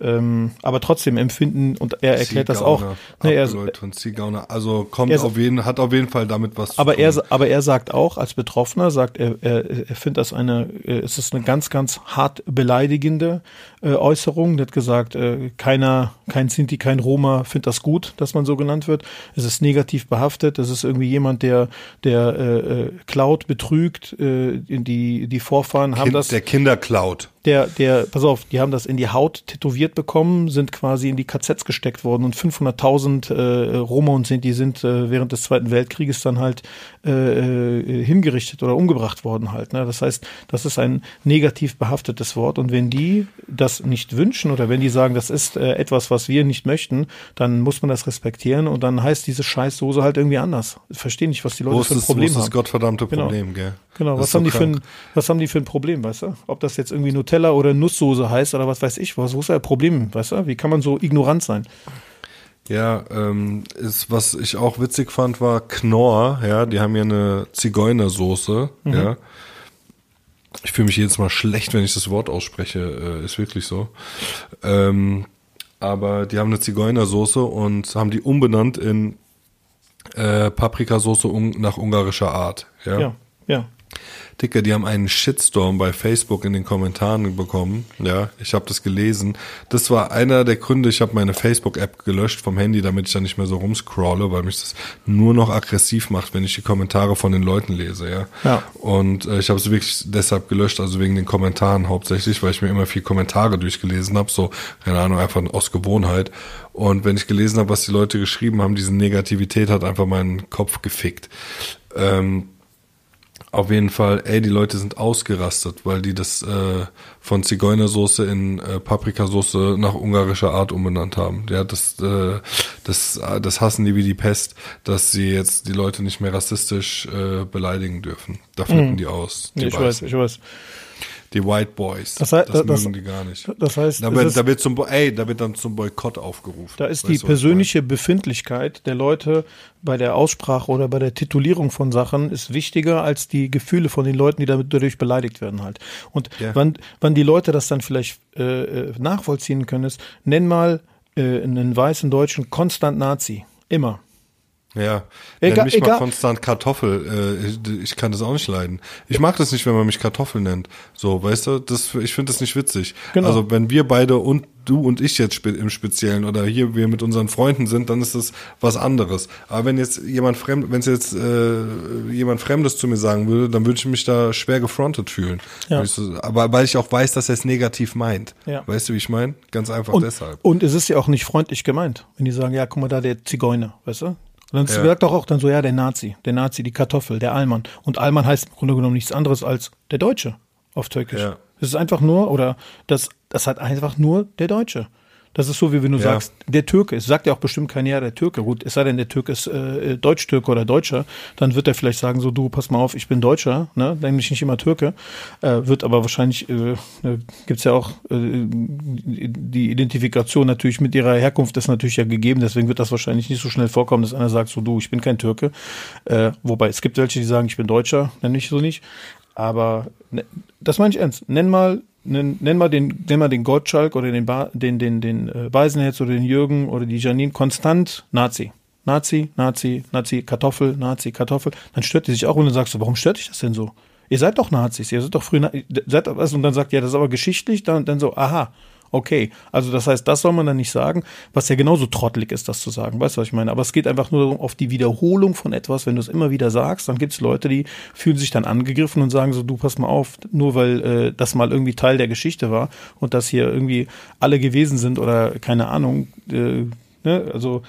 ähm, aber trotzdem empfinden und er erklärt das auch. Ne, er, und Ziegauner. Also kommt er, auf jeden, hat auf jeden Fall damit was aber zu tun. Er, aber er sagt auch, als Betroffener, sagt er, er, er findet das eine, es ist eine ganz, ganz hart beleidigende äh, Äußerung. Er hat gesagt, äh, keiner, kein Sinti, kein Roma findet das gut, dass man so genannt wird. Es ist negativ behaftet. Es ist irgendwie jemand, der, der äh, äh klaut, betrügt. Äh, die, die Vorfahren kind, haben das. Der Kinder klaut der, der, pass auf, die haben das in die Haut tätowiert bekommen, sind quasi in die KZs gesteckt worden und 500.000 äh, Roma und sind, die sind äh, während des Zweiten Weltkrieges dann halt äh, äh, hingerichtet oder umgebracht worden halt. Ne? Das heißt, das ist ein negativ behaftetes Wort und wenn die das nicht wünschen oder wenn die sagen, das ist äh, etwas, was wir nicht möchten, dann muss man das respektieren und dann heißt diese Scheißsoße halt irgendwie anders. Ich verstehe nicht, was die Leute wo für ein Problem haben. Das gottverdammte genau. Problem, genau. gell? Genau, was haben, so die für ein, was haben die für ein Problem, weißt du? Ob das jetzt irgendwie Nutella oder Nusssoße heißt oder was weiß ich was, wo ist das Problem, weißt du? Wie kann man so ignorant sein? Ja, ähm, ist, was ich auch witzig fand, war Knorr, ja, die haben ja eine Zigeunersoße, mhm. ja. Ich fühle mich jedes Mal schlecht, wenn ich das Wort ausspreche, äh, ist wirklich so. Ähm, aber die haben eine Zigeunersoße und haben die umbenannt in äh, Paprikasauce un nach ungarischer Art, ja. Ja, ja. Dicker, die haben einen Shitstorm bei Facebook in den Kommentaren bekommen. Ja, ich habe das gelesen. Das war einer der Gründe, ich habe meine Facebook-App gelöscht vom Handy, damit ich da nicht mehr so rumscrolle, weil mich das nur noch aggressiv macht, wenn ich die Kommentare von den Leuten lese. Ja. Ja. Und äh, ich habe es wirklich deshalb gelöscht, also wegen den Kommentaren hauptsächlich, weil ich mir immer viel Kommentare durchgelesen habe, so, keine Ahnung, einfach aus Gewohnheit. Und wenn ich gelesen habe, was die Leute geschrieben haben, diese Negativität hat einfach meinen Kopf gefickt. Ähm, auf jeden Fall, ey, die Leute sind ausgerastet, weil die das äh, von Zigeunersoße in äh, Paprikasoße nach ungarischer Art umbenannt haben. Ja, das, äh, das, äh, das hassen die wie die Pest, dass sie jetzt die Leute nicht mehr rassistisch äh, beleidigen dürfen. Da flippen die aus. Die Mhm. ich weiß, ich weiß. Die White Boys. Das heißt- das- mögen die gar nicht. Das heißt, Da wird, da wird zum, ey, da wird dann zum Boykott aufgerufen. Da ist Weißt die persönliche Befindlichkeit der Leute bei der Aussprache oder bei der Titulierung von Sachen ist wichtiger als die Gefühle von den Leuten, die damit dadurch beleidigt werden halt. Und Ja. wann, wann die Leute das dann vielleicht äh, äh, nachvollziehen können, ist, nenn mal äh, einen weißen Deutschen konstant Nazi. Immer. Ja, Egal- nenn mich mal egal- konstant Kartoffel. Äh, ich, kann das auch nicht leiden. Ich mag das nicht, wenn man mich Kartoffel nennt. So, weißt du, das, ich finde das nicht witzig. Genau. Also wenn wir beide und du und ich jetzt spe im Speziellen oder hier wir mit unseren Freunden sind, dann ist das was anderes. Aber wenn jetzt jemand fremd, wenn es jetzt äh, jemand Fremdes zu mir sagen würde, dann würde ich mich da schwer gefrontet fühlen. Ja. Aber weil ich auch weiß, dass er es negativ meint. Ja. Weißt du, wie ich meine? Ganz einfach Und, deshalb. und es ist ja auch nicht freundlich gemeint, wenn die sagen, ja, guck mal da, der Zigeuner, weißt du? Und dann Ja. sagt doch auch dann so, ja, der Nazi, der Nazi, die Kartoffel, der Allmann. Und Allmann heißt im Grunde genommen nichts anderes als der Deutsche auf Türkisch. Ja. Das ist einfach nur, oder das, das hat einfach nur der Deutsche. Das ist so, wie wenn du Ja. sagst, der Türke. Es sagt ja auch bestimmt keiner, ja, der Türke. Gut, es sei denn, der Türke ist äh, Deutsch-Türke oder Deutscher. Dann wird er vielleicht sagen, so, du, pass mal auf, ich bin Deutscher, ne? Nämlich nicht immer Türke. Äh, wird aber wahrscheinlich, äh, äh, gibt's ja auch äh, die Identifikation natürlich mit ihrer Herkunft ist natürlich ja gegeben. Deswegen wird das wahrscheinlich nicht so schnell vorkommen, dass einer sagt, so, du, ich bin kein Türke. Äh, wobei, es gibt welche, die sagen, ich bin Deutscher, nenne ich so nicht. Aber ne, das meine ich ernst. Nenn mal, nenn, nenn mal den, nenn mal den Gottschalk oder den, ba, den, den, den äh, Beisenherz oder den Jürgen oder die Janine konstant Nazi. Nazi, Nazi, Nazi, Kartoffel, Nazi, Kartoffel. Dann stört die sich auch und dann sagst du, warum stört dich das denn so? Ihr seid doch Nazis, ihr seid doch früher, Na- seid doch was und dann sagt, ja, das ist aber geschichtlich, dann, dann so, aha, okay. Also das heißt, das soll man dann nicht sagen, was ja genauso trottelig ist, das zu sagen. Weißt du, was ich meine? Aber es geht einfach nur auf die Wiederholung von etwas, wenn du es immer wieder sagst, dann gibt es Leute, die fühlen sich dann angegriffen und sagen so, du pass mal auf, nur weil äh, das mal irgendwie Teil der Geschichte war und das hier irgendwie alle gewesen sind oder keine Ahnung, äh, ne, also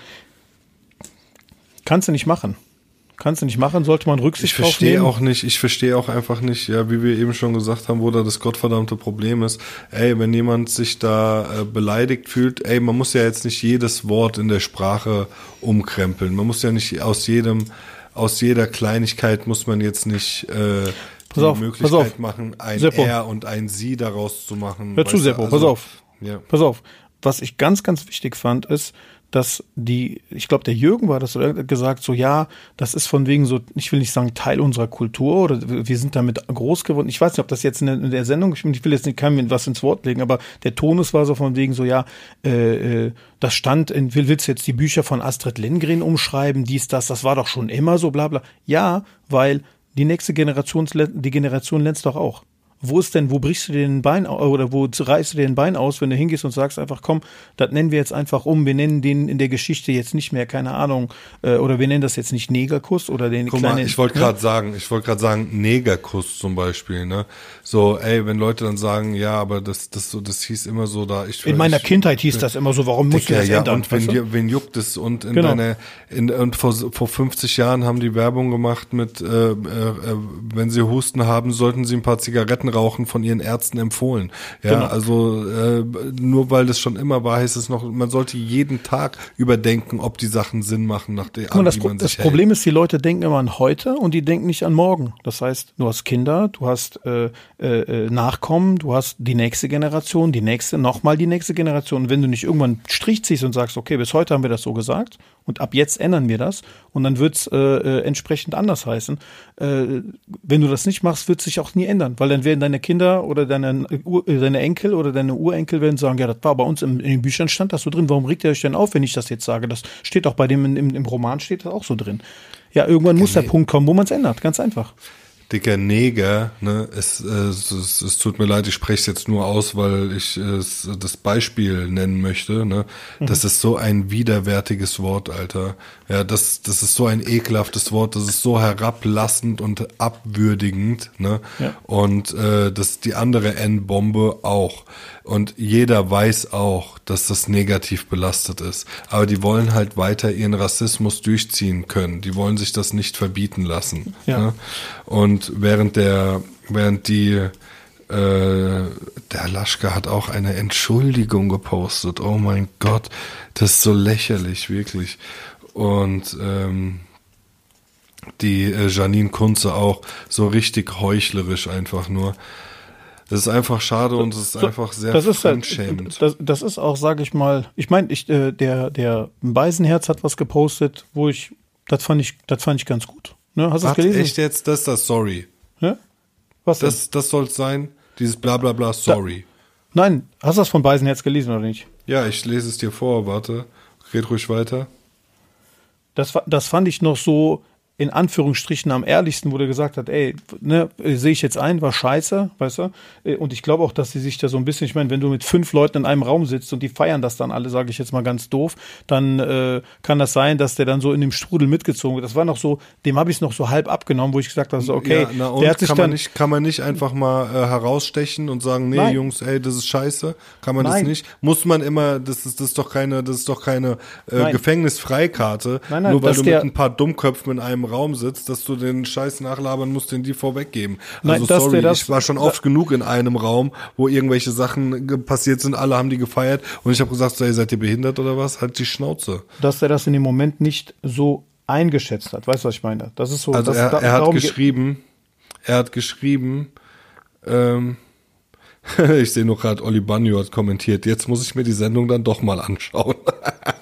kannst du nicht machen. Kannst du nicht machen, sollte man Rücksicht Ich drauf verstehe nehmen. auch nicht, ich verstehe auch einfach nicht, ja, wie wir eben schon gesagt haben, wo da das gottverdammte Problem ist. Ey, wenn jemand sich da äh, beleidigt fühlt, ey, man muss ja jetzt nicht jedes Wort in der Sprache umkrempeln. Man muss ja nicht aus jedem, aus jeder Kleinigkeit muss man jetzt nicht äh, die Pass auf, Möglichkeit pass auf. machen, ein Seppo. Er und ein Sie daraus zu machen. Hör zu, Seppo, also- pass auf. Ja. Pass auf. Was ich ganz, ganz wichtig fand, ist, dass die, ich glaube, der Jürgen war das, oder hat gesagt, so ja, das ist von wegen so, ich will nicht sagen Teil unserer Kultur oder wir sind damit groß geworden. Ich weiß nicht, ob das jetzt in der, in der Sendung, ich will jetzt nicht keinem was ins Wort legen, aber der Tonus war so von wegen so, ja, äh, äh, das stand in, will- willst du jetzt die Bücher von Astrid Lindgren umschreiben, dies, das, das war doch schon immer so, bla bla. Ja, weil die nächste Generation, die Generation lernt doch auch. Wo ist denn, wo brichst du dir den Bein oder wo reißt du dir den Bein aus, wenn du hingehst und sagst einfach, komm, das nennen wir jetzt einfach um, wir nennen den in der Geschichte jetzt nicht mehr, keine Ahnung, äh, oder wir nennen das jetzt nicht Negerkuss oder den Guck kleinen. mal, ich wollte ne? gerade sagen, ich wollte gerade sagen, Negerkuss zum Beispiel, ne? So, ey, wenn Leute dann sagen, ja, aber das, das so, das hieß immer so da. Ich, In meiner ich, Kindheit hieß das immer so, warum musst du das ja, ändern? und wen, weißt du? wen juckt es? Und in Genau. deine, in, und vor, vor 50 Jahren haben die Werbung gemacht mit, äh, äh, äh, wenn sie Husten haben, sollten sie ein paar Zigaretten rauchen, von ihren Ärzten empfohlen. Ja, Genau. also äh, nur weil das schon immer war, heißt es noch, man sollte jeden Tag überdenken, ob die Sachen Sinn machen, nach der Guck mal, das, man das sich hält. Problem ist, die Leute denken immer an heute und die denken nicht an morgen. Das heißt, du hast Kinder, du hast äh, äh, äh, Nachkommen, du hast die nächste Generation, die nächste, nochmal die nächste Generation. Und wenn du nicht irgendwann einen Strich ziehst und sagst, okay, bis heute haben wir das so gesagt und ab jetzt ändern wir das und dann wird's äh, äh, entsprechend anders heißen. Äh, wenn du das nicht machst, wird sich auch nie ändern, weil dann werden deine Kinder oder deine, äh, deine Enkel oder deine Urenkel werden sagen, ja, das war bei uns im, in den Büchern stand das so drin, warum regt ihr euch denn auf, wenn ich das jetzt sage? Das steht auch bei dem, im, im Roman steht das auch so drin. Ja, irgendwann muss der Punkt kommen, wo man es ändert. Ganz einfach dicker Neger, ne, es, es, es, es tut mir leid, ich spreche es jetzt nur aus, weil ich es, das Beispiel nennen möchte, ne, mhm. das ist so ein widerwärtiges Wort, Alter. Ja, das, das ist so ein ekelhaftes Wort, das ist so herablassend und abwürdigend, ne, ja. und äh, das die andere N-Bombe auch. Und jeder weiß auch, dass das negativ belastet ist. Aber die wollen halt weiter ihren Rassismus durchziehen können. Die wollen sich das nicht verbieten lassen. Ja. Ne? Und während der, während die, äh, der Laschka hat auch eine Entschuldigung gepostet. Oh mein Gott, das ist so lächerlich, wirklich. Und ähm, die äh, Janine Kunze auch so richtig heuchlerisch einfach nur. Das ist einfach schade und es ist so, einfach sehr das ist fremdschämend. Das, das ist auch, sage ich mal, ich meine, ich, äh, der, der Beisenherz hat was gepostet, wo ich, das fand ich, das fand ich ganz gut. Ne? Hast du es gelesen? Echt jetzt? Das ist das Sorry. Ja? Was denn? Das, das soll es sein? Dieses Blablabla Bla, Bla, Sorry. Da, nein, hast du das von Beisenherz gelesen oder nicht? Ja, ich lese es dir vor, warte. Red ruhig weiter. Das, das fand ich noch so, in Anführungsstrichen am ehrlichsten, wo der gesagt hat, ey, ne, sehe ich jetzt ein, war scheiße, weißt du? Äh, und ich glaube auch, dass sie sich da so ein bisschen, ich meine, wenn du mit fünf Leuten in einem Raum sitzt und die feiern das dann alle, sage ich jetzt mal ganz doof, dann äh, kann das sein, dass der dann so in dem Strudel mitgezogen wird. Das war noch so, dem habe ich es noch so halb abgenommen, wo ich gesagt habe, so, okay, ja, na, der hat sich kann dann, man nicht, kann man nicht einfach mal äh, herausstechen und sagen, nee, Nein. Jungs, ey, das ist scheiße, kann man Nein. das nicht? Muss man immer, das ist, das ist doch keine, das ist doch keine äh, Gefängnisfreikarte, nein, nein, nur weil du mit ein paar Dummköpfen in einem Raum sitzt, dass du den Scheiß nachlabern musst, den die vorweggeben. Also Nein, sorry, das, ich war schon oft genug in einem Raum, wo irgendwelche Sachen passiert sind, alle haben die gefeiert und ich habe gesagt, ey, seid ihr behindert oder was? Halt die Schnauze. Dass der das in dem Moment nicht so eingeschätzt hat. Weißt du, was ich meine? Das ist so. Also das, er, er hat geschrieben, er hat geschrieben, ähm, ich sehe nur gerade, Olli Banjo hat kommentiert. Jetzt muss ich mir die Sendung dann doch mal anschauen.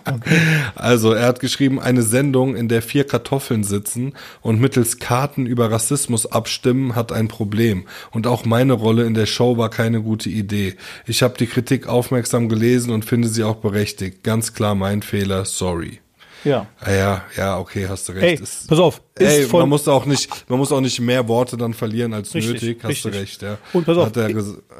okay. Also, er hat geschrieben, eine Sendung, in der vier Kartoffeln sitzen und mittels Karten über Rassismus abstimmen, hat ein Problem. Und auch meine Rolle in der Show war keine gute Idee. Ich habe die Kritik aufmerksam gelesen und finde sie auch berechtigt. Ganz klar mein Fehler, sorry. Ja. Ah, ja, ja, okay, hast du recht. Ey, ist, pass auf. Ey, man muss auch nicht, man muss auch nicht mehr Worte dann verlieren als richtig, nötig, hast richtig. du recht, ja. Und pass auf,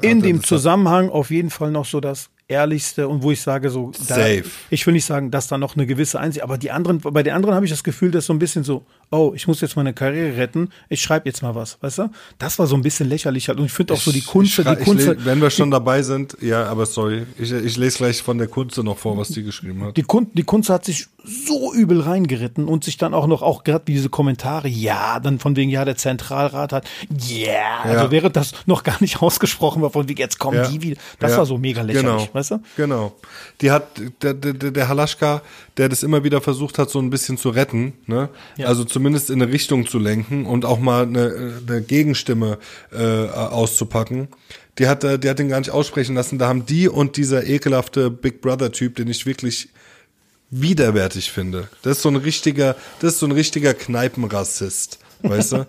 in dem Zusammenhang auf jeden Fall noch so das ehrlichste und wo ich sage so, da, Safe. ich will nicht sagen, dass da noch eine gewisse Einsicht, aber die anderen, bei den anderen habe ich das Gefühl, dass so ein bisschen so, oh, ich muss jetzt meine Karriere retten, ich schreibe jetzt mal was, weißt du? Das war so ein bisschen lächerlich halt und ich finde auch so die Kunst, die Kunst. Wenn wir schon dabei sind, ja, aber sorry, ich, ich lese gleich von der Kunst noch vor, was die geschrieben hat. Die Kunst, die Kunst hat sich so übel reingeritten und sich dann auch noch, auch gerade diese Kommentare, ja, dann von wegen, ja, der Zentralrat hat, yeah, also ja, also wäre das noch gar nicht ausgesprochen war, von wegen, jetzt kommen ja. die wieder, das ja. war so mega lächerlich. Genau weißt du? Genau. Die hat, der, der, der Halaschka, der das immer wieder versucht hat, so ein bisschen zu retten, ne? Ja. Also zumindest in eine Richtung zu lenken und auch mal eine, eine Gegenstimme äh, auszupacken. Die hat, die hat ihn gar nicht aussprechen lassen. Da haben die und dieser ekelhafte Big Brother-Typ, den ich wirklich widerwärtig finde. Das ist so ein richtiger, das ist so ein richtiger Kneipenrassist. Weißt du?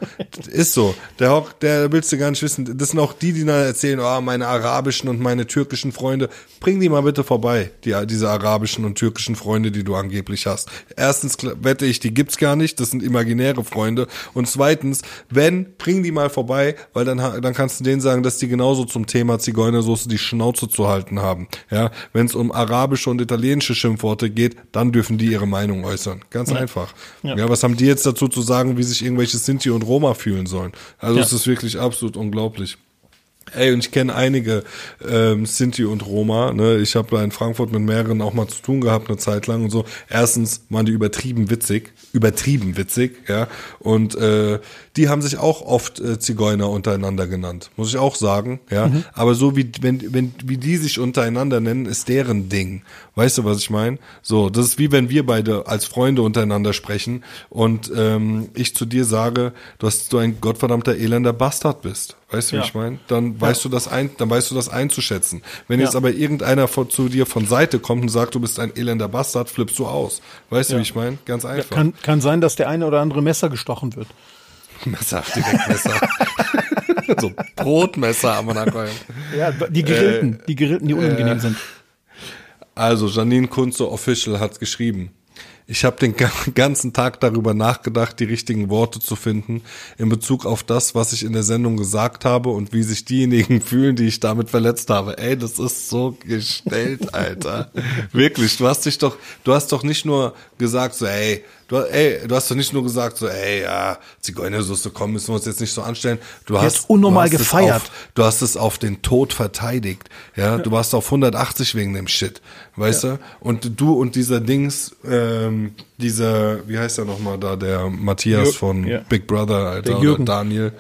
Ist so. Der, der willst du gar nicht wissen. Das sind auch die, die dann erzählen, oh, meine arabischen und meine türkischen Freunde. Bring die mal bitte vorbei, die, diese arabischen und türkischen Freunde, die du angeblich hast. Erstens wette ich, die gibt's gar nicht. Das sind imaginäre Freunde. Und zweitens, wenn, bring die mal vorbei, weil dann, dann kannst du denen sagen, dass die genauso zum Thema Zigeunersoße die Schnauze zu halten haben. Ja, wenn es um arabische und italienische Schimpfworte geht, dann dürfen die ihre Meinung äußern. Ganz ja. einfach. Ja. ja, was haben die jetzt dazu zu sagen, wie sich irgendwelche Sinti und Roma fühlen sollen. Also ja. es ist wirklich absolut unglaublich. Ey, und ich kenne einige ähm, Sinti und Roma. Ne? Ich habe da in Frankfurt mit mehreren auch mal zu tun gehabt, eine Zeit lang und so. Erstens waren die übertrieben witzig, übertrieben witzig, ja. Und äh, die haben sich auch oft äh, Zigeuner untereinander genannt, muss ich auch sagen, ja. Mhm. Aber so wie wenn wenn wie die sich untereinander nennen, ist deren Ding. Weißt du, was ich meine? So, das ist wie wenn wir beide als Freunde untereinander sprechen und ähm, ich zu dir sage, dass du ein gottverdammter elender Bastard bist. Weißt du, ja. wie ich meine? Dann weißt ja. du das ein, dann weißt du das einzuschätzen. Wenn ja. jetzt aber irgendeiner von, zu dir von Seite kommt und sagt, du bist ein elender Bastard, flippst du aus. Weißt du, wie ich meine? Ganz einfach. kann, kann sein, dass der eine oder andere Messer gestochen wird. Messer, direkt Messer. so Brotmesser am Nacken. Ja, die Gerillten, äh, die Gerillten, die unangenehm äh, sind. Also Janine Kunze Official hat geschrieben. Ich habe den ganzen Tag darüber nachgedacht, die richtigen Worte zu finden in Bezug auf das, was ich in der Sendung gesagt habe und wie sich diejenigen fühlen, die ich damit verletzt habe. Ey, das ist so gestellt, Alter. Wirklich, du hast dich doch, du hast doch nicht nur gesagt, so, ey, du, ey, du hast doch nicht nur gesagt, so, ey, ja, Zigeunersoße, komm, müssen wir uns jetzt nicht so anstellen. Du hast unnormal du hast gefeiert. Auf, du hast es auf den Tod verteidigt. Ja, du warst auf 180 wegen dem Shit, weißt ja. du? Und du und dieser Dings, ähm, dieser, wie heißt er nochmal da, der Matthias Jür von ja. Big Brother, Alter, oder Daniel.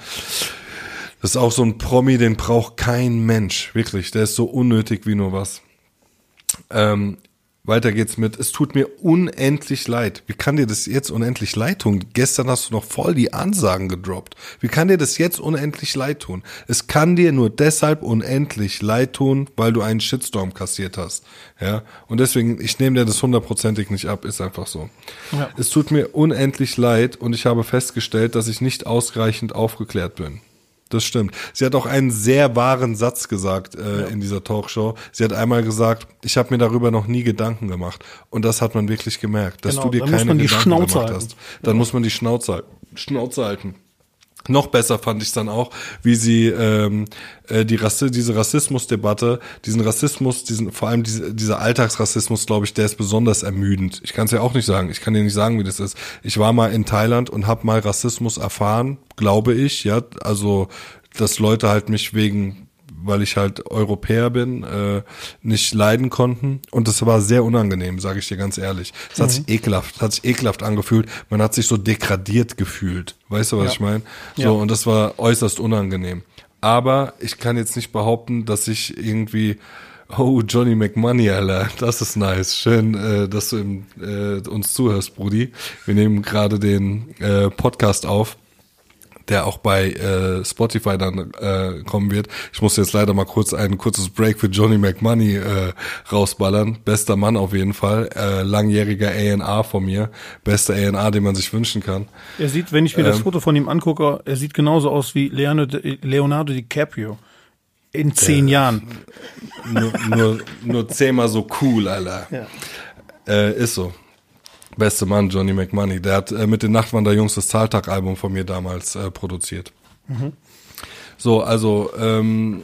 Das ist auch so ein Promi, den braucht kein Mensch, wirklich. Der ist so unnötig wie nur was. Ähm, weiter geht's mit, es tut mir unendlich leid. Wie kann dir das jetzt unendlich leid tun? Gestern hast du noch voll die Ansagen gedroppt. Wie kann dir das jetzt unendlich leid tun? Es kann dir nur deshalb unendlich leid tun, weil du einen Shitstorm kassiert hast. Ja, und deswegen, ich nehme dir das hundertprozentig nicht ab, ist einfach so. Ja. Es tut mir unendlich leid und ich habe festgestellt, dass ich nicht ausreichend aufgeklärt bin. Das stimmt. Sie hat auch einen sehr wahren Satz gesagt äh, ja. in dieser Talkshow. Sie hat einmal gesagt, ich habe mir darüber noch nie Gedanken gemacht. Und das hat man wirklich gemerkt, dass genau, du dir keine Gedanken Schnauze gemacht halten. hast. Dann ja. muss man die Schnauze, Schnauze halten. Noch besser fand ich es dann auch, wie sie ähm, äh, die Rassi diese Rassismusdebatte, diesen Rassismus, diesen vor allem diese, dieser Alltagsrassismus, glaube ich, der ist besonders ermüdend. Ich kann es ja auch nicht sagen. Ich kann dir nicht sagen, wie das ist. Ich war mal in Thailand und habe mal Rassismus erfahren, glaube ich. Ja, also dass Leute halt mich wegen weil ich halt Europäer bin, äh, nicht leiden konnten. Und das war sehr unangenehm, sage ich dir ganz ehrlich. Es hat mhm. sich ekelhaft, hat sich ekelhaft angefühlt. Man hat sich so degradiert gefühlt. Weißt du, was ja. ich meine? So, ja. und das war äußerst unangenehm. Aber ich kann jetzt nicht behaupten, dass ich irgendwie Oh, Johnny McMoney, Alter, das ist nice. Schön, äh, dass du im, äh, uns zuhörst, Brudi. Wir nehmen gerade den äh, Podcast auf der auch bei äh, Spotify dann äh, kommen wird. Ich muss jetzt leider mal kurz ein kurzes Break für Johnny McMoney äh, rausballern. Bester Mann auf jeden Fall. Äh, langjähriger A&R von mir. Bester A&R, den man sich wünschen kann. Er sieht, wenn ich mir ähm, das Foto von ihm angucke, er sieht genauso aus wie Leonardo, Leonardo DiCaprio. In zehn äh, Jahren. Nur, nur, nur zehnmal so cool, Alter. Ja. Äh, ist so. Beste Mann, Johnny McMoney. Der hat äh, mit den Nachtwanderjungs das Zahltag-Album von mir damals äh, produziert. Mhm. So, also, ähm,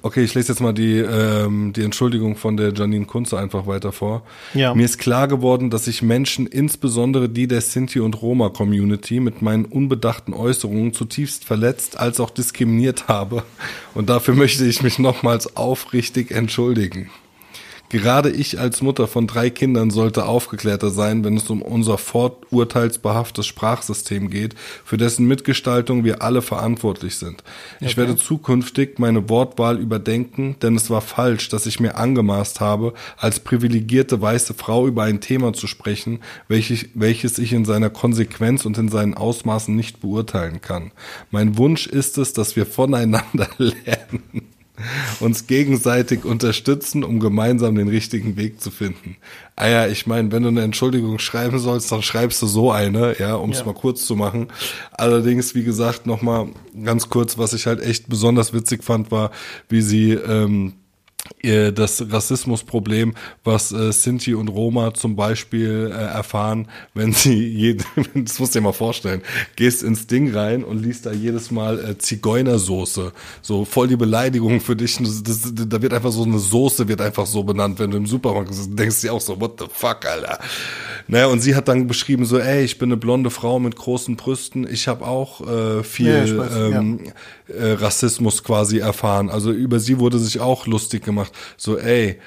okay, ich lese jetzt mal die, ähm, die Entschuldigung von der Janine Kunze einfach weiter vor. Ja. Mir ist klar geworden, dass ich Menschen, insbesondere die der Sinti- und Roma-Community, mit meinen unbedachten Äußerungen zutiefst verletzt als auch diskriminiert habe. Und dafür möchte ich mich nochmals aufrichtig entschuldigen. Gerade ich als Mutter von drei Kindern sollte aufgeklärter sein, wenn es um unser vorurteilsbehaftes Sprachsystem geht, für dessen Mitgestaltung wir alle verantwortlich sind. Ich okay. werde zukünftig meine Wortwahl überdenken, denn es war falsch, dass ich mir angemaßt habe, als privilegierte weiße Frau über ein Thema zu sprechen, welches, welches ich in seiner Konsequenz und in seinen Ausmaßen nicht beurteilen kann. Mein Wunsch ist es, dass wir voneinander lernen uns gegenseitig unterstützen, um gemeinsam den richtigen Weg zu finden. Ah ja, ich meine, wenn du eine Entschuldigung schreiben sollst, dann schreibst du so eine, ja, um es ja. mal kurz zu machen. Allerdings, wie gesagt, nochmal ganz kurz, was ich halt echt besonders witzig fand, war, wie sie ähm, das Rassismusproblem, was äh, Sinti und Roma zum Beispiel äh, erfahren, wenn sie jede, das musst du dir mal vorstellen, gehst ins Ding rein und liest da jedes Mal äh, Zigeunersoße, so voll die Beleidigung für dich. Das, das, da wird einfach so eine Soße wird einfach so benannt, wenn du im Supermarkt bist, denkst du dir auch so, what the fuck, Alter. Naja, und sie hat dann beschrieben so, ey, ich bin eine blonde Frau mit großen Brüsten, ich habe auch äh, viel ja, weiß, ähm, ja. äh, Rassismus quasi erfahren. Also über sie wurde sich auch lustig gemacht. So, ey,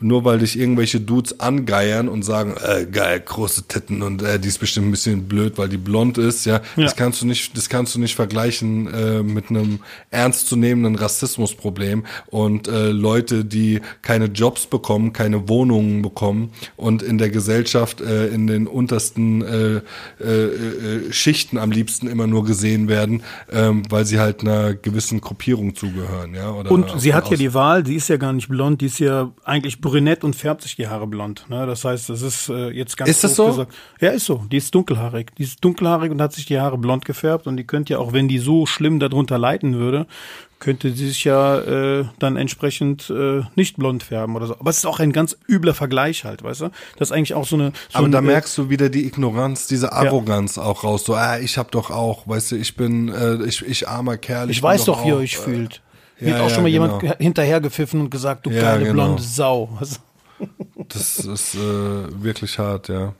nur weil dich irgendwelche Dudes angeiern und sagen, äh, geil, große Titten und äh, die ist bestimmt ein bisschen blöd, weil die blond ist, ja, ja. das kannst du nicht, das kannst du nicht vergleichen äh, mit einem ernstzunehmenden Rassismusproblem und äh, Leute, die keine Jobs bekommen, keine Wohnungen bekommen und in der Gesellschaft äh, in den untersten äh, äh, äh, Schichten am liebsten immer nur gesehen werden, äh, weil sie halt einer gewissen Gruppierung zugehören, ja. Oder und sie hat ja die Wahl, sie ist ja gar nicht blond, die ist ja eigentlich brünett und färbt sich die Haare blond. Ne? Das heißt, das ist äh, jetzt ganz Ist das so? Gesagt. Ja, ist so. Die ist dunkelhaarig. Die ist dunkelhaarig und hat sich die Haare blond gefärbt und die könnte ja auch, wenn die so schlimm darunter leiden würde, könnte sie sich ja äh, dann entsprechend äh, nicht blond färben oder so. Aber es ist auch ein ganz übler Vergleich halt, weißt du? Das ist eigentlich auch so eine. So Aber ein, da äh, merkst du wieder die Ignoranz, diese Arroganz auch raus. So, ah, ich hab doch auch, weißt du, ich bin, äh, ich, ich armer Kerl. Ich bin weiß doch, wie ihr euch äh, fühlt. Ja, hat auch ja, schon mal genau. jemand hinterhergepfiffen und gesagt, du Ja, geile genau. blonde Sau. Das ist äh, wirklich hart, ja.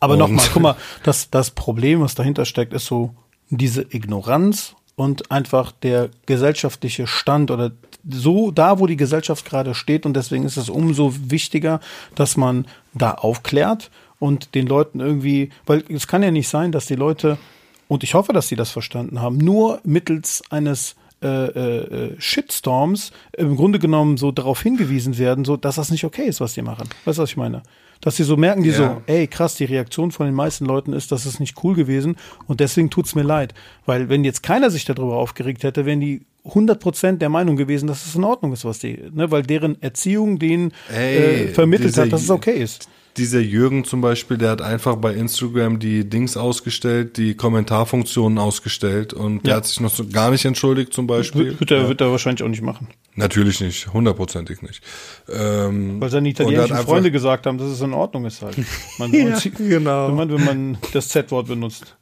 Aber nochmal, guck mal, das, das Problem, was dahinter steckt, ist so diese Ignoranz und einfach der gesellschaftliche Stand oder so da, wo die Gesellschaft gerade steht. Und deswegen ist es umso wichtiger, dass man da aufklärt und den Leuten irgendwie, weil es kann ja nicht sein, dass die Leute, und ich hoffe, dass sie das verstanden haben, nur mittels eines äh, äh, Shitstorms im Grunde genommen so darauf hingewiesen werden, so dass das nicht okay ist, was die machen. Weißt du, was ich meine? Dass sie so merken, die Ja. so, ey, krass, die Reaktion von den meisten Leuten ist, das ist nicht cool gewesen und deswegen tut's mir leid. Weil wenn jetzt keiner sich darüber aufgeregt hätte, wären die 100% der Meinung gewesen, dass es in Ordnung ist, was die, ne, weil deren Erziehung denen Ey, äh, vermittelt dieser hat, dass es okay ist. Dieser Jürgen zum Beispiel, der hat einfach bei Instagram die Dings ausgestellt, die Kommentarfunktionen ausgestellt und der Ja. hat sich noch so gar nicht entschuldigt zum Beispiel. Wird, er, wird er wahrscheinlich auch nicht machen. Natürlich nicht, hundertprozentig nicht. Ähm, Weil seine italienischen Freunde gesagt haben, dass es in Ordnung ist halt. Man, Ja, genau. Wenn man, wenn man das Z-Wort benutzt.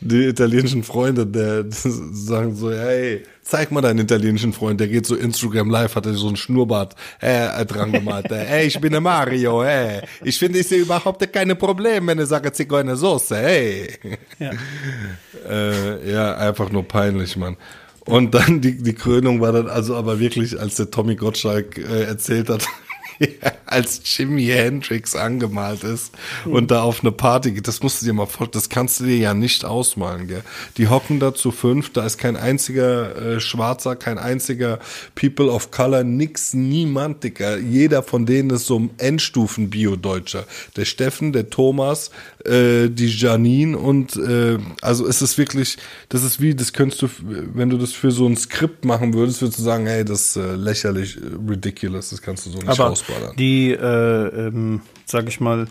Die italienischen Freunde, der sagen so, hey, zeig mal deinen italienischen Freund, der geht so Instagram live, hat er so einen Schnurrbart äh, dran gemalt. hey, ich bin der Mario, hey. Ich finde, ich sehe überhaupt keine Probleme, wenn ich sage Zigeunersoße, hey. Ja. Äh, ja, einfach nur peinlich, Mann. Und dann die, die Krönung war dann also aber wirklich, als der Tommy Gottschalk äh, erzählt hat, als Jimi Hendrix angemalt ist und da auf eine Party geht. Das musst du dir mal vorstellen, das kannst du dir ja nicht ausmalen, gell? Die hocken da zu fünf, da ist kein einziger äh, Schwarzer, kein einziger People of Color, nix, niemand, Dicker. Jeder von denen ist so ein Endstufen-Bio-Deutscher. Der Steffen, der Thomas, äh, die Janine und äh, also es ist wirklich, das ist wie, das könntest du, wenn du das für so ein Skript machen würdest, würdest du sagen, hey, das ist äh, lächerlich, äh, ridiculous, das kannst du so nicht Aber die, äh, ähm, sag ich mal,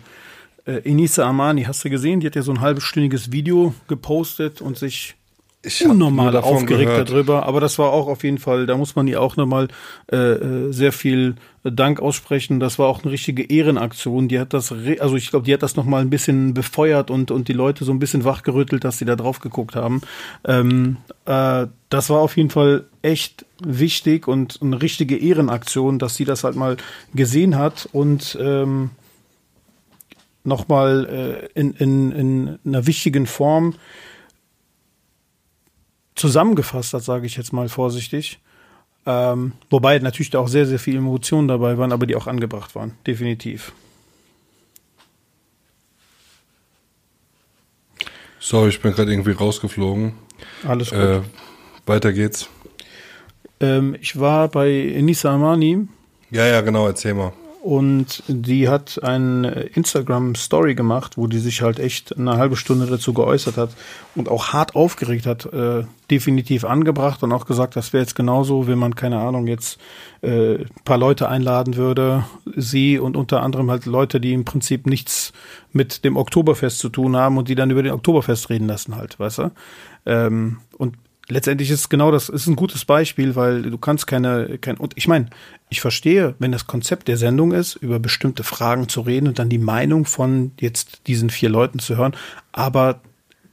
äh, Inisa Amani, hast du gesehen? Die hat ja so ein halbstündiges Video gepostet und sich Ich unnormal aufgeregt gehört. darüber. Aber das war auch auf jeden Fall, da muss man ihr auch nochmal äh, äh, sehr viel Dank aussprechen. Das war auch eine richtige Ehrenaktion. Die hat das, also ich glaube, die hat das nochmal ein bisschen befeuert und, und die Leute so ein bisschen wachgerüttelt, dass sie da drauf geguckt haben. Ähm, äh, das war auf jeden Fall echt wichtig und eine richtige Ehrenaktion, dass sie das halt mal gesehen hat und ähm, nochmal äh, in, in, in einer wichtigen Form zusammengefasst hat, sage ich jetzt mal vorsichtig. Ähm, wobei natürlich da auch sehr, sehr viele Emotionen dabei waren, aber die auch angebracht waren, definitiv. Sorry, ich bin gerade irgendwie rausgeflogen. Alles gut. Äh, weiter geht's. Ähm, ich war bei Nisa Amani Ja, ja, genau, erzähl mal. Und die hat eine Instagram-Story gemacht, wo die sich halt echt eine halbe Stunde dazu geäußert hat und auch hart aufgeregt hat, äh, definitiv angebracht und auch gesagt, das wäre jetzt genauso, wenn man, keine Ahnung, jetzt äh, paar Leute einladen würde, sie und unter anderem halt Leute, die im Prinzip nichts mit dem Oktoberfest zu tun haben und die dann über den Oktoberfest reden lassen halt, weißt du? Ähm, und letztendlich ist genau das, ist ein gutes Beispiel, weil du kannst keine, kein, und ich meine, ich verstehe, wenn das Konzept der Sendung ist, über bestimmte Fragen zu reden und dann die Meinung von jetzt diesen vier Leuten zu hören, aber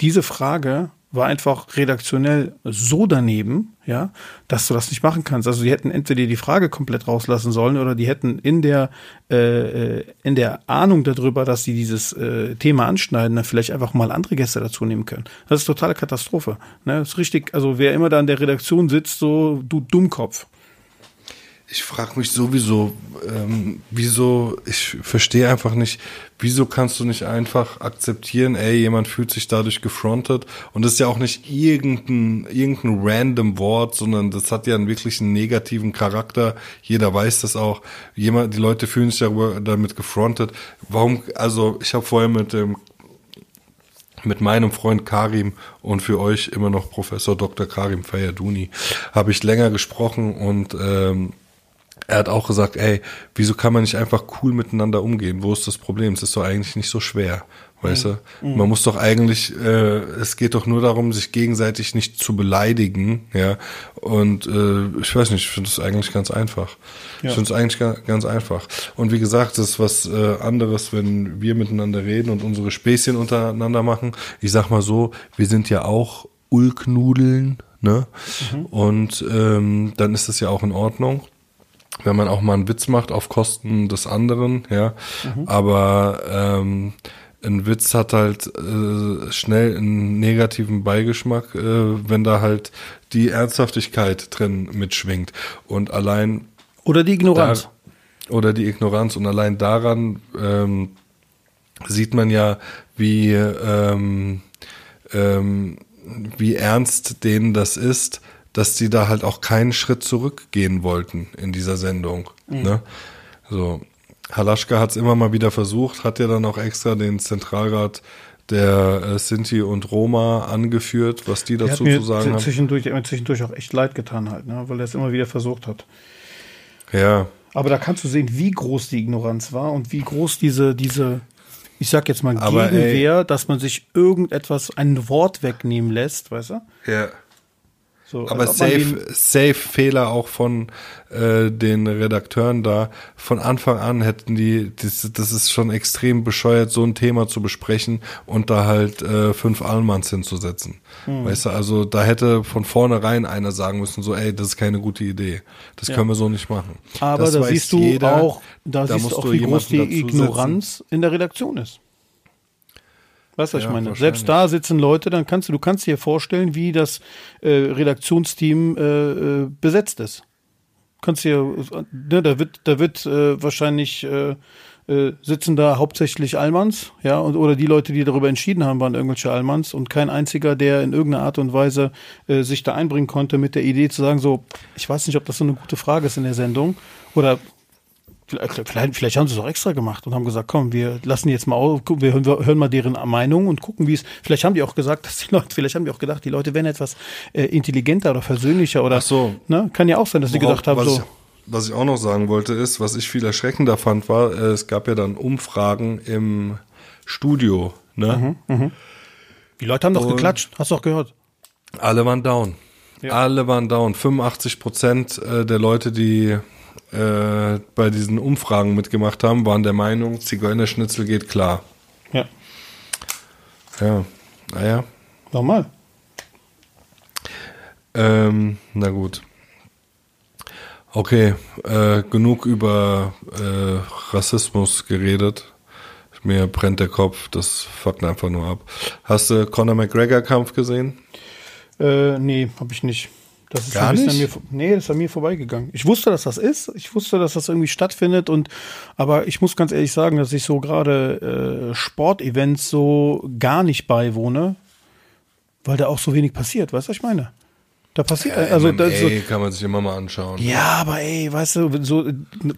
diese Frage war einfach redaktionell so daneben, ja, dass du das nicht machen kannst. Also die hätten entweder die Frage komplett rauslassen sollen oder die hätten in der äh, in der Ahnung darüber, dass sie dieses äh, Thema anschneiden, dann vielleicht einfach mal andere Gäste dazu nehmen können. Das ist totale Katastrophe. Ne? Das ist richtig. Also wer immer da in der Redaktion sitzt, so du Dummkopf. Ich frage mich sowieso, ähm, wieso, ich verstehe einfach nicht, wieso kannst du nicht einfach akzeptieren, ey, jemand fühlt sich dadurch gefrontet und das ist ja auch nicht irgendein, irgendein random Wort, sondern das hat ja einen wirklich negativen Charakter. Jeder weiß das auch. Jemand, die Leute fühlen sich darüber, damit gefrontet. Warum, also ich habe vorher mit dem mit meinem Freund Karim und für euch immer noch Professor Dr. Karim Fayaduni habe ich länger gesprochen und ähm, er hat auch gesagt, ey, wieso kann man nicht einfach cool miteinander umgehen? Wo ist das Problem? Es ist doch eigentlich nicht so schwer. Weißt du? Mhm. Man muss doch eigentlich, äh, es geht doch nur darum, sich gegenseitig nicht zu beleidigen, ja. Und äh, ich weiß nicht, ich finde es eigentlich ganz einfach. Ja. Ich finde es eigentlich ganz, ganz einfach. Und wie gesagt, das ist was äh, anderes, wenn wir miteinander reden und unsere Späßchen untereinander machen. Ich sag mal so, wir sind ja auch Ulknudeln, ne? Mhm. Und ähm, dann ist das ja auch in Ordnung wenn man auch mal einen Witz macht auf Kosten des anderen, ja. Mhm. Aber ähm, ein Witz hat halt äh, schnell einen negativen Beigeschmack, äh, wenn da halt die Ernsthaftigkeit drin mitschwingt. Und allein. Oder die Ignoranz. Da, oder die Ignoranz. Und allein daran ähm, sieht man ja, wie, ähm, ähm, wie ernst denen das ist, dass die da halt auch keinen Schritt zurückgehen wollten in dieser Sendung. Mhm. Ne? So. Halaschka hat es immer mal wieder versucht, hat ja dann auch extra den Zentralrat der äh, Sinti und Roma angeführt, was die dazu zu sagen haben. Zwischendurch, mir zwischendurch auch echt leid getan halt, ne? weil er es immer wieder versucht hat. Ja. Aber da kannst du sehen, wie groß die Ignoranz war und wie groß diese, diese, ich sag jetzt mal, Aber Gegenwehr, ey, dass man sich irgendetwas, ein Wort wegnehmen lässt, weißt du? Ja. So, Aber safe, safe Fehler auch von äh, den Redakteuren da. Von Anfang an hätten die, das, das ist schon extrem bescheuert, so ein Thema zu besprechen und da halt äh, fünf Allmanns hinzusetzen. Hm. Weißt du, also da hätte von vornherein einer sagen müssen, so, ey, das ist keine gute Idee. Das ja. können wir so nicht machen. Aber das da siehst du jeder, auch, da, da siehst du auch, wie groß die Ignoranz in der Redaktion ist. Weißt du, was ja, ich meine? Selbst da sitzen Leute, dann kannst du, du kannst dir vorstellen, wie das äh, Redaktionsteam äh, äh, besetzt ist. Kannst dir, ne, da wird, da wird äh, wahrscheinlich äh, äh, sitzen da hauptsächlich Allmanns, ja, und, oder die Leute, die darüber entschieden haben, waren irgendwelche Allmanns und kein einziger, der in irgendeiner Art und Weise äh, sich da einbringen konnte mit der Idee zu sagen, so, ich weiß nicht, ob das so eine gute Frage ist in der Sendung oder Vielleicht, vielleicht haben sie es auch extra gemacht und haben gesagt, komm, wir lassen jetzt mal auf, wir hören, wir hören mal deren Meinung und gucken, wie es. Vielleicht haben die auch gesagt, dass die Leute, vielleicht haben die auch gedacht, die Leute wären etwas äh, intelligenter oder versöhnlicher oder. Ach so. Ne? Kann ja auch sein, dass sie gedacht haben, so. Ich, was ich auch noch sagen wollte, ist, was ich viel erschreckender fand, war, äh, es gab ja dann Umfragen im Studio. Ne? Mhm, mh. Die Leute haben doch und geklatscht, hast du auch gehört. Alle waren down. Ja. Alle waren down. 85 Prozent äh, der Leute, die äh, bei diesen Umfragen mitgemacht haben, waren der Meinung, Zigeunerschnitzel geht klar. Ja. Ja, naja. Normal. Ähm, na gut. Okay, äh, genug über äh, Rassismus geredet. Mir brennt der Kopf, das fuckt einfach nur ab. Hast du Conor McGregor-Kampf gesehen? Äh, nee, hab ich nicht. Das ist Gar nicht? An mir, nee, das ist an mir vorbeigegangen. Ich wusste, dass das ist. Ich wusste, dass das irgendwie stattfindet. Und aber ich muss ganz ehrlich sagen, dass ich so gerade äh, Sportevents so gar nicht beiwohne, weil da auch so wenig passiert. Weißt du, was ich meine? Da passiert ja, also MMA so, kann man sich immer mal anschauen. Ja, aber ey, weißt du, so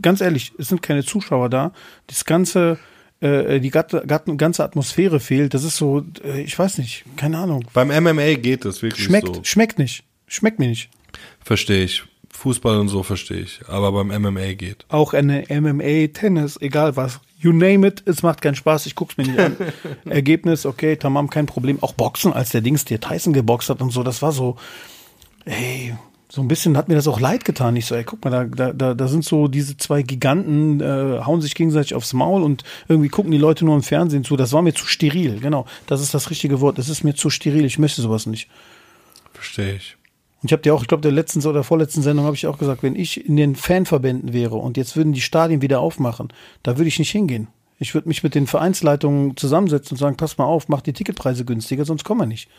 ganz ehrlich, es sind keine Zuschauer da. Das ganze äh, die ganze Atmosphäre fehlt. Das ist so, äh, ich weiß nicht, keine Ahnung. Beim MMA geht es wirklich schmeckt, so. Schmeckt nicht. Schmeckt mir nicht. Verstehe ich. Fußball und so verstehe ich. Aber beim MMA geht. Auch eine MMA, Tennis, egal was. You name it, es macht keinen Spaß, ich guck's mir nicht an. Ergebnis, okay, tamam, kein Problem. Auch Boxen, als der Dings dir Tyson geboxt hat und so, das war so, ey, so ein bisschen hat mir das auch leid getan. Ich so, ey, guck mal, da, da, da sind so diese zwei Giganten, äh, hauen sich gegenseitig aufs Maul und irgendwie gucken die Leute nur im Fernsehen zu. Das war mir zu steril, genau. Das ist das richtige Wort. Das ist mir zu steril. Ich möchte sowas nicht. Verstehe ich. Und ich habe dir auch, ich glaube, der letzten oder vorletzten Sendung habe ich auch gesagt, wenn ich in den Fanverbänden wäre und jetzt würden die Stadien wieder aufmachen, da würde ich nicht hingehen. Ich würde mich mit den Vereinsleitungen zusammensetzen und sagen, pass mal auf, macht die Ticketpreise günstiger, sonst kommen wir nicht.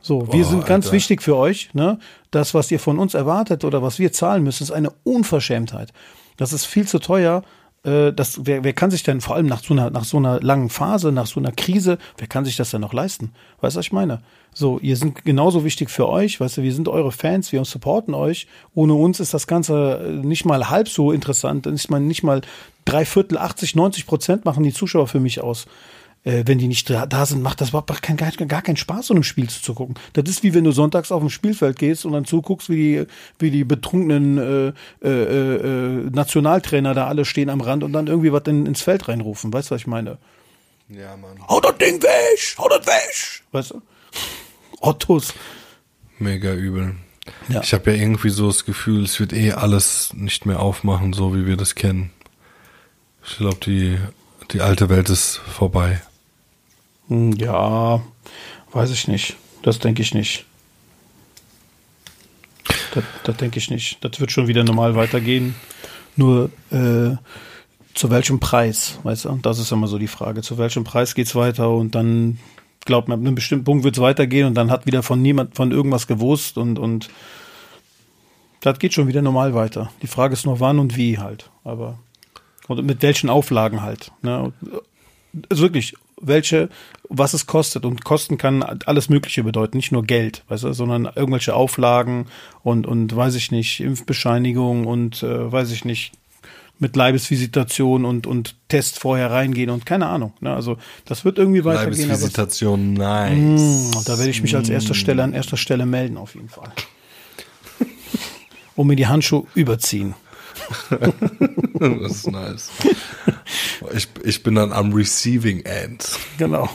So, Boah, wir sind ganz Alter. wichtig für euch. Ne? Das, was ihr von uns erwartet oder was wir zahlen müssen, ist eine Unverschämtheit. Das ist viel zu teuer. Äh, das, wer, wer kann sich denn vor allem nach so, einer, nach so einer langen Phase, nach so einer Krise, wer kann sich das denn noch leisten? Weißt du, was ich meine? So, ihr sind genauso wichtig für euch, weißt du, wir sind eure Fans, wir supporten euch. Ohne uns ist das Ganze äh, nicht mal halb so interessant, nicht mal, nicht mal drei Viertel, 80, 90 Prozent machen die Zuschauer für mich aus. Äh, wenn die nicht da, da, sind, macht das überhaupt kein, gar, gar keinen Spaß, so einem Spiel zuzugucken. Das ist wie wenn du sonntags auf dem Spielfeld gehst und dann zuguckst, wie die, wie die betrunkenen äh, äh, äh, Nationaltrainer da alle stehen am Rand und dann irgendwie was in, ins Feld reinrufen. Weißt du, was ich meine? Ja, Mann. Hau das Ding weg! Hau das weg! Weißt du? Ottos. Mega übel. Ja. Ich habe ja irgendwie so das Gefühl, es wird eh alles nicht mehr aufmachen, so wie wir das kennen. Ich glaube, die, die alte Welt ist vorbei. Hm, Ja, weiß ich nicht. Das denke ich nicht. Das, das denke ich nicht. Das wird schon wieder normal weitergehen. Nur äh, zu welchem Preis, weißt du? Das ist immer so die Frage. Zu welchem Preis geht's weiter und dann glaubt man, ab einem bestimmten Punkt wird's weitergehen und dann hat wieder von niemand von irgendwas gewusst und und das geht schon wieder normal weiter. Die Frage ist nur wann und wie halt. Aber und mit welchen Auflagen halt. Ne? Also wirklich, welche, was es kostet. Und Kosten kann alles Mögliche bedeuten, nicht nur Geld, weißt du, sondern irgendwelche Auflagen und, und weiß ich nicht, Impfbescheinigung und äh, weiß ich nicht, mit Leibesvisitation und, und Test vorher reingehen und keine Ahnung. Ne? Also das wird irgendwie weitergehen. Leibesvisitation, nice. Mm, da werde ich mich als erster Stelle an erster Stelle melden, auf jeden Fall. Und mir die Handschuhe überziehen. Das ist nice. Ich, ich bin dann am Receiving End. Genau.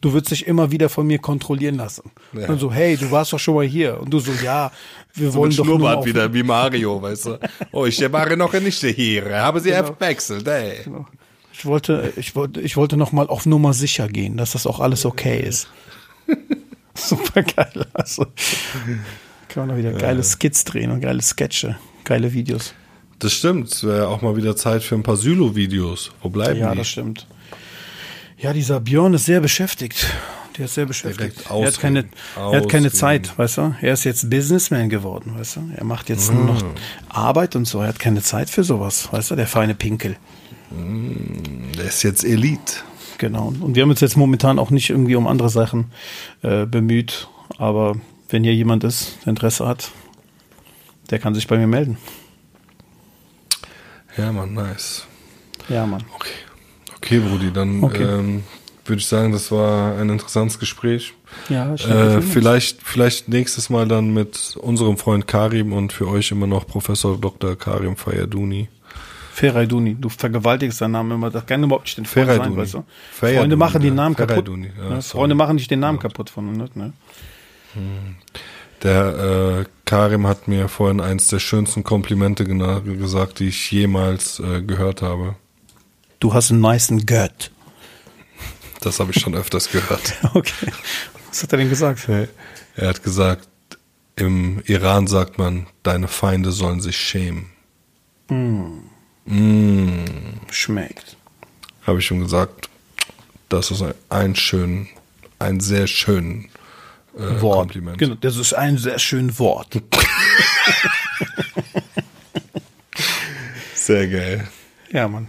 Du würdest dich immer wieder von mir kontrollieren lassen. Ja. Und so, hey, du warst doch schon mal hier. Und du so, ja, wir wollen Mit doch nur auf, wieder, wie Mario, weißt du. Oh, ich war noch nicht hier. Haben Sie Genau. verwechselt, ey. Ich wollte, ich wollte, ich wollte noch mal auf Nummer sicher gehen, dass das auch alles okay ist. Super geil. Also, kann man noch wieder geile Skits drehen und geile Sketche, geile Videos. Das stimmt. Es wäre auch mal wieder Zeit für ein paar Sylo-Videos. Wo bleiben Ja, die? das stimmt. Ja, dieser Björn ist sehr beschäftigt. Der ist sehr beschäftigt. Er hat keine, er hat keine. Zeit, weißt du? Er ist jetzt Businessman geworden, weißt du? Er macht jetzt nur noch Arbeit und so. Er hat keine Zeit für sowas, weißt du? Der feine Pinkel. Der ist jetzt Elite. Genau. Und wir haben uns jetzt momentan auch nicht irgendwie um andere Sachen äh, bemüht. Aber wenn hier jemand ist, der Interesse hat, der kann sich bei mir melden. Ja, Mann, nice. Ja, Mann. Okay. Okay, Brudi, dann Okay. ähm, würde ich sagen, das war ein interessantes Gespräch. Ja, ich Äh, vielleicht, vielleicht nächstes Mal dann mit unserem Freund Karim und für euch immer noch Professor Dr. Karim Fayaduni. Ferayduni, du vergewaltigst deinen Namen immer. Das kann überhaupt nicht den Freund sein, weißt du? Ferayduni, Freunde machen die ja. Namen kaputt. Ja, ne? Freunde machen nicht den Namen kaputt von uns. Ne? Der äh, Karim hat mir vorhin eins der schönsten Komplimente gesagt, die ich jemals äh, gehört habe. Du hast einen nicen Gött. Das habe ich schon öfters gehört. Okay. Was hat er denn gesagt? Er hat gesagt, im Iran sagt man, deine Feinde sollen sich schämen. Schmeckt. Habe ich schon gesagt, das ist ein, ein schön, ein sehr schön äh, Wort. Kompliment. Genau, das ist ein sehr schönes Wort. Sehr geil. Ja, Mann.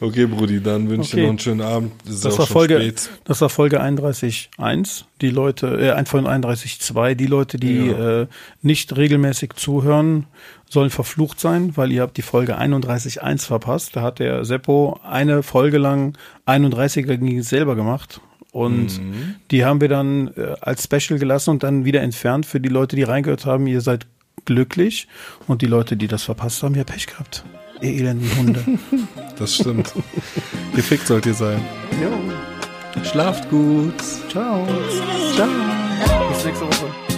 Okay, Brudi, dann wünsche ich dir Okay. noch einen schönen Abend. Ist Das war schon Folge, spät. das war Folge 31.1. Die Leute, äh, ein von 31.2. Die Leute, die Ja. äh, nicht regelmäßig zuhören, sollen verflucht sein, weil ihr habt die Folge 31.1 verpasst. Da hat der Seppo eine Folge lang 31er gegen selber gemacht. Und Mhm. die haben wir dann äh, als Special gelassen und dann wieder entfernt. Für die Leute, die reingehört haben, ihr seid glücklich. Und die Leute, die das verpasst haben, ihr habt Pech gehabt. Ihr elenden Hunde. Das stimmt. Gefickt sollt ihr sein. jo. Schlaft gut. Ciao. Ciao. Bis nächste Woche.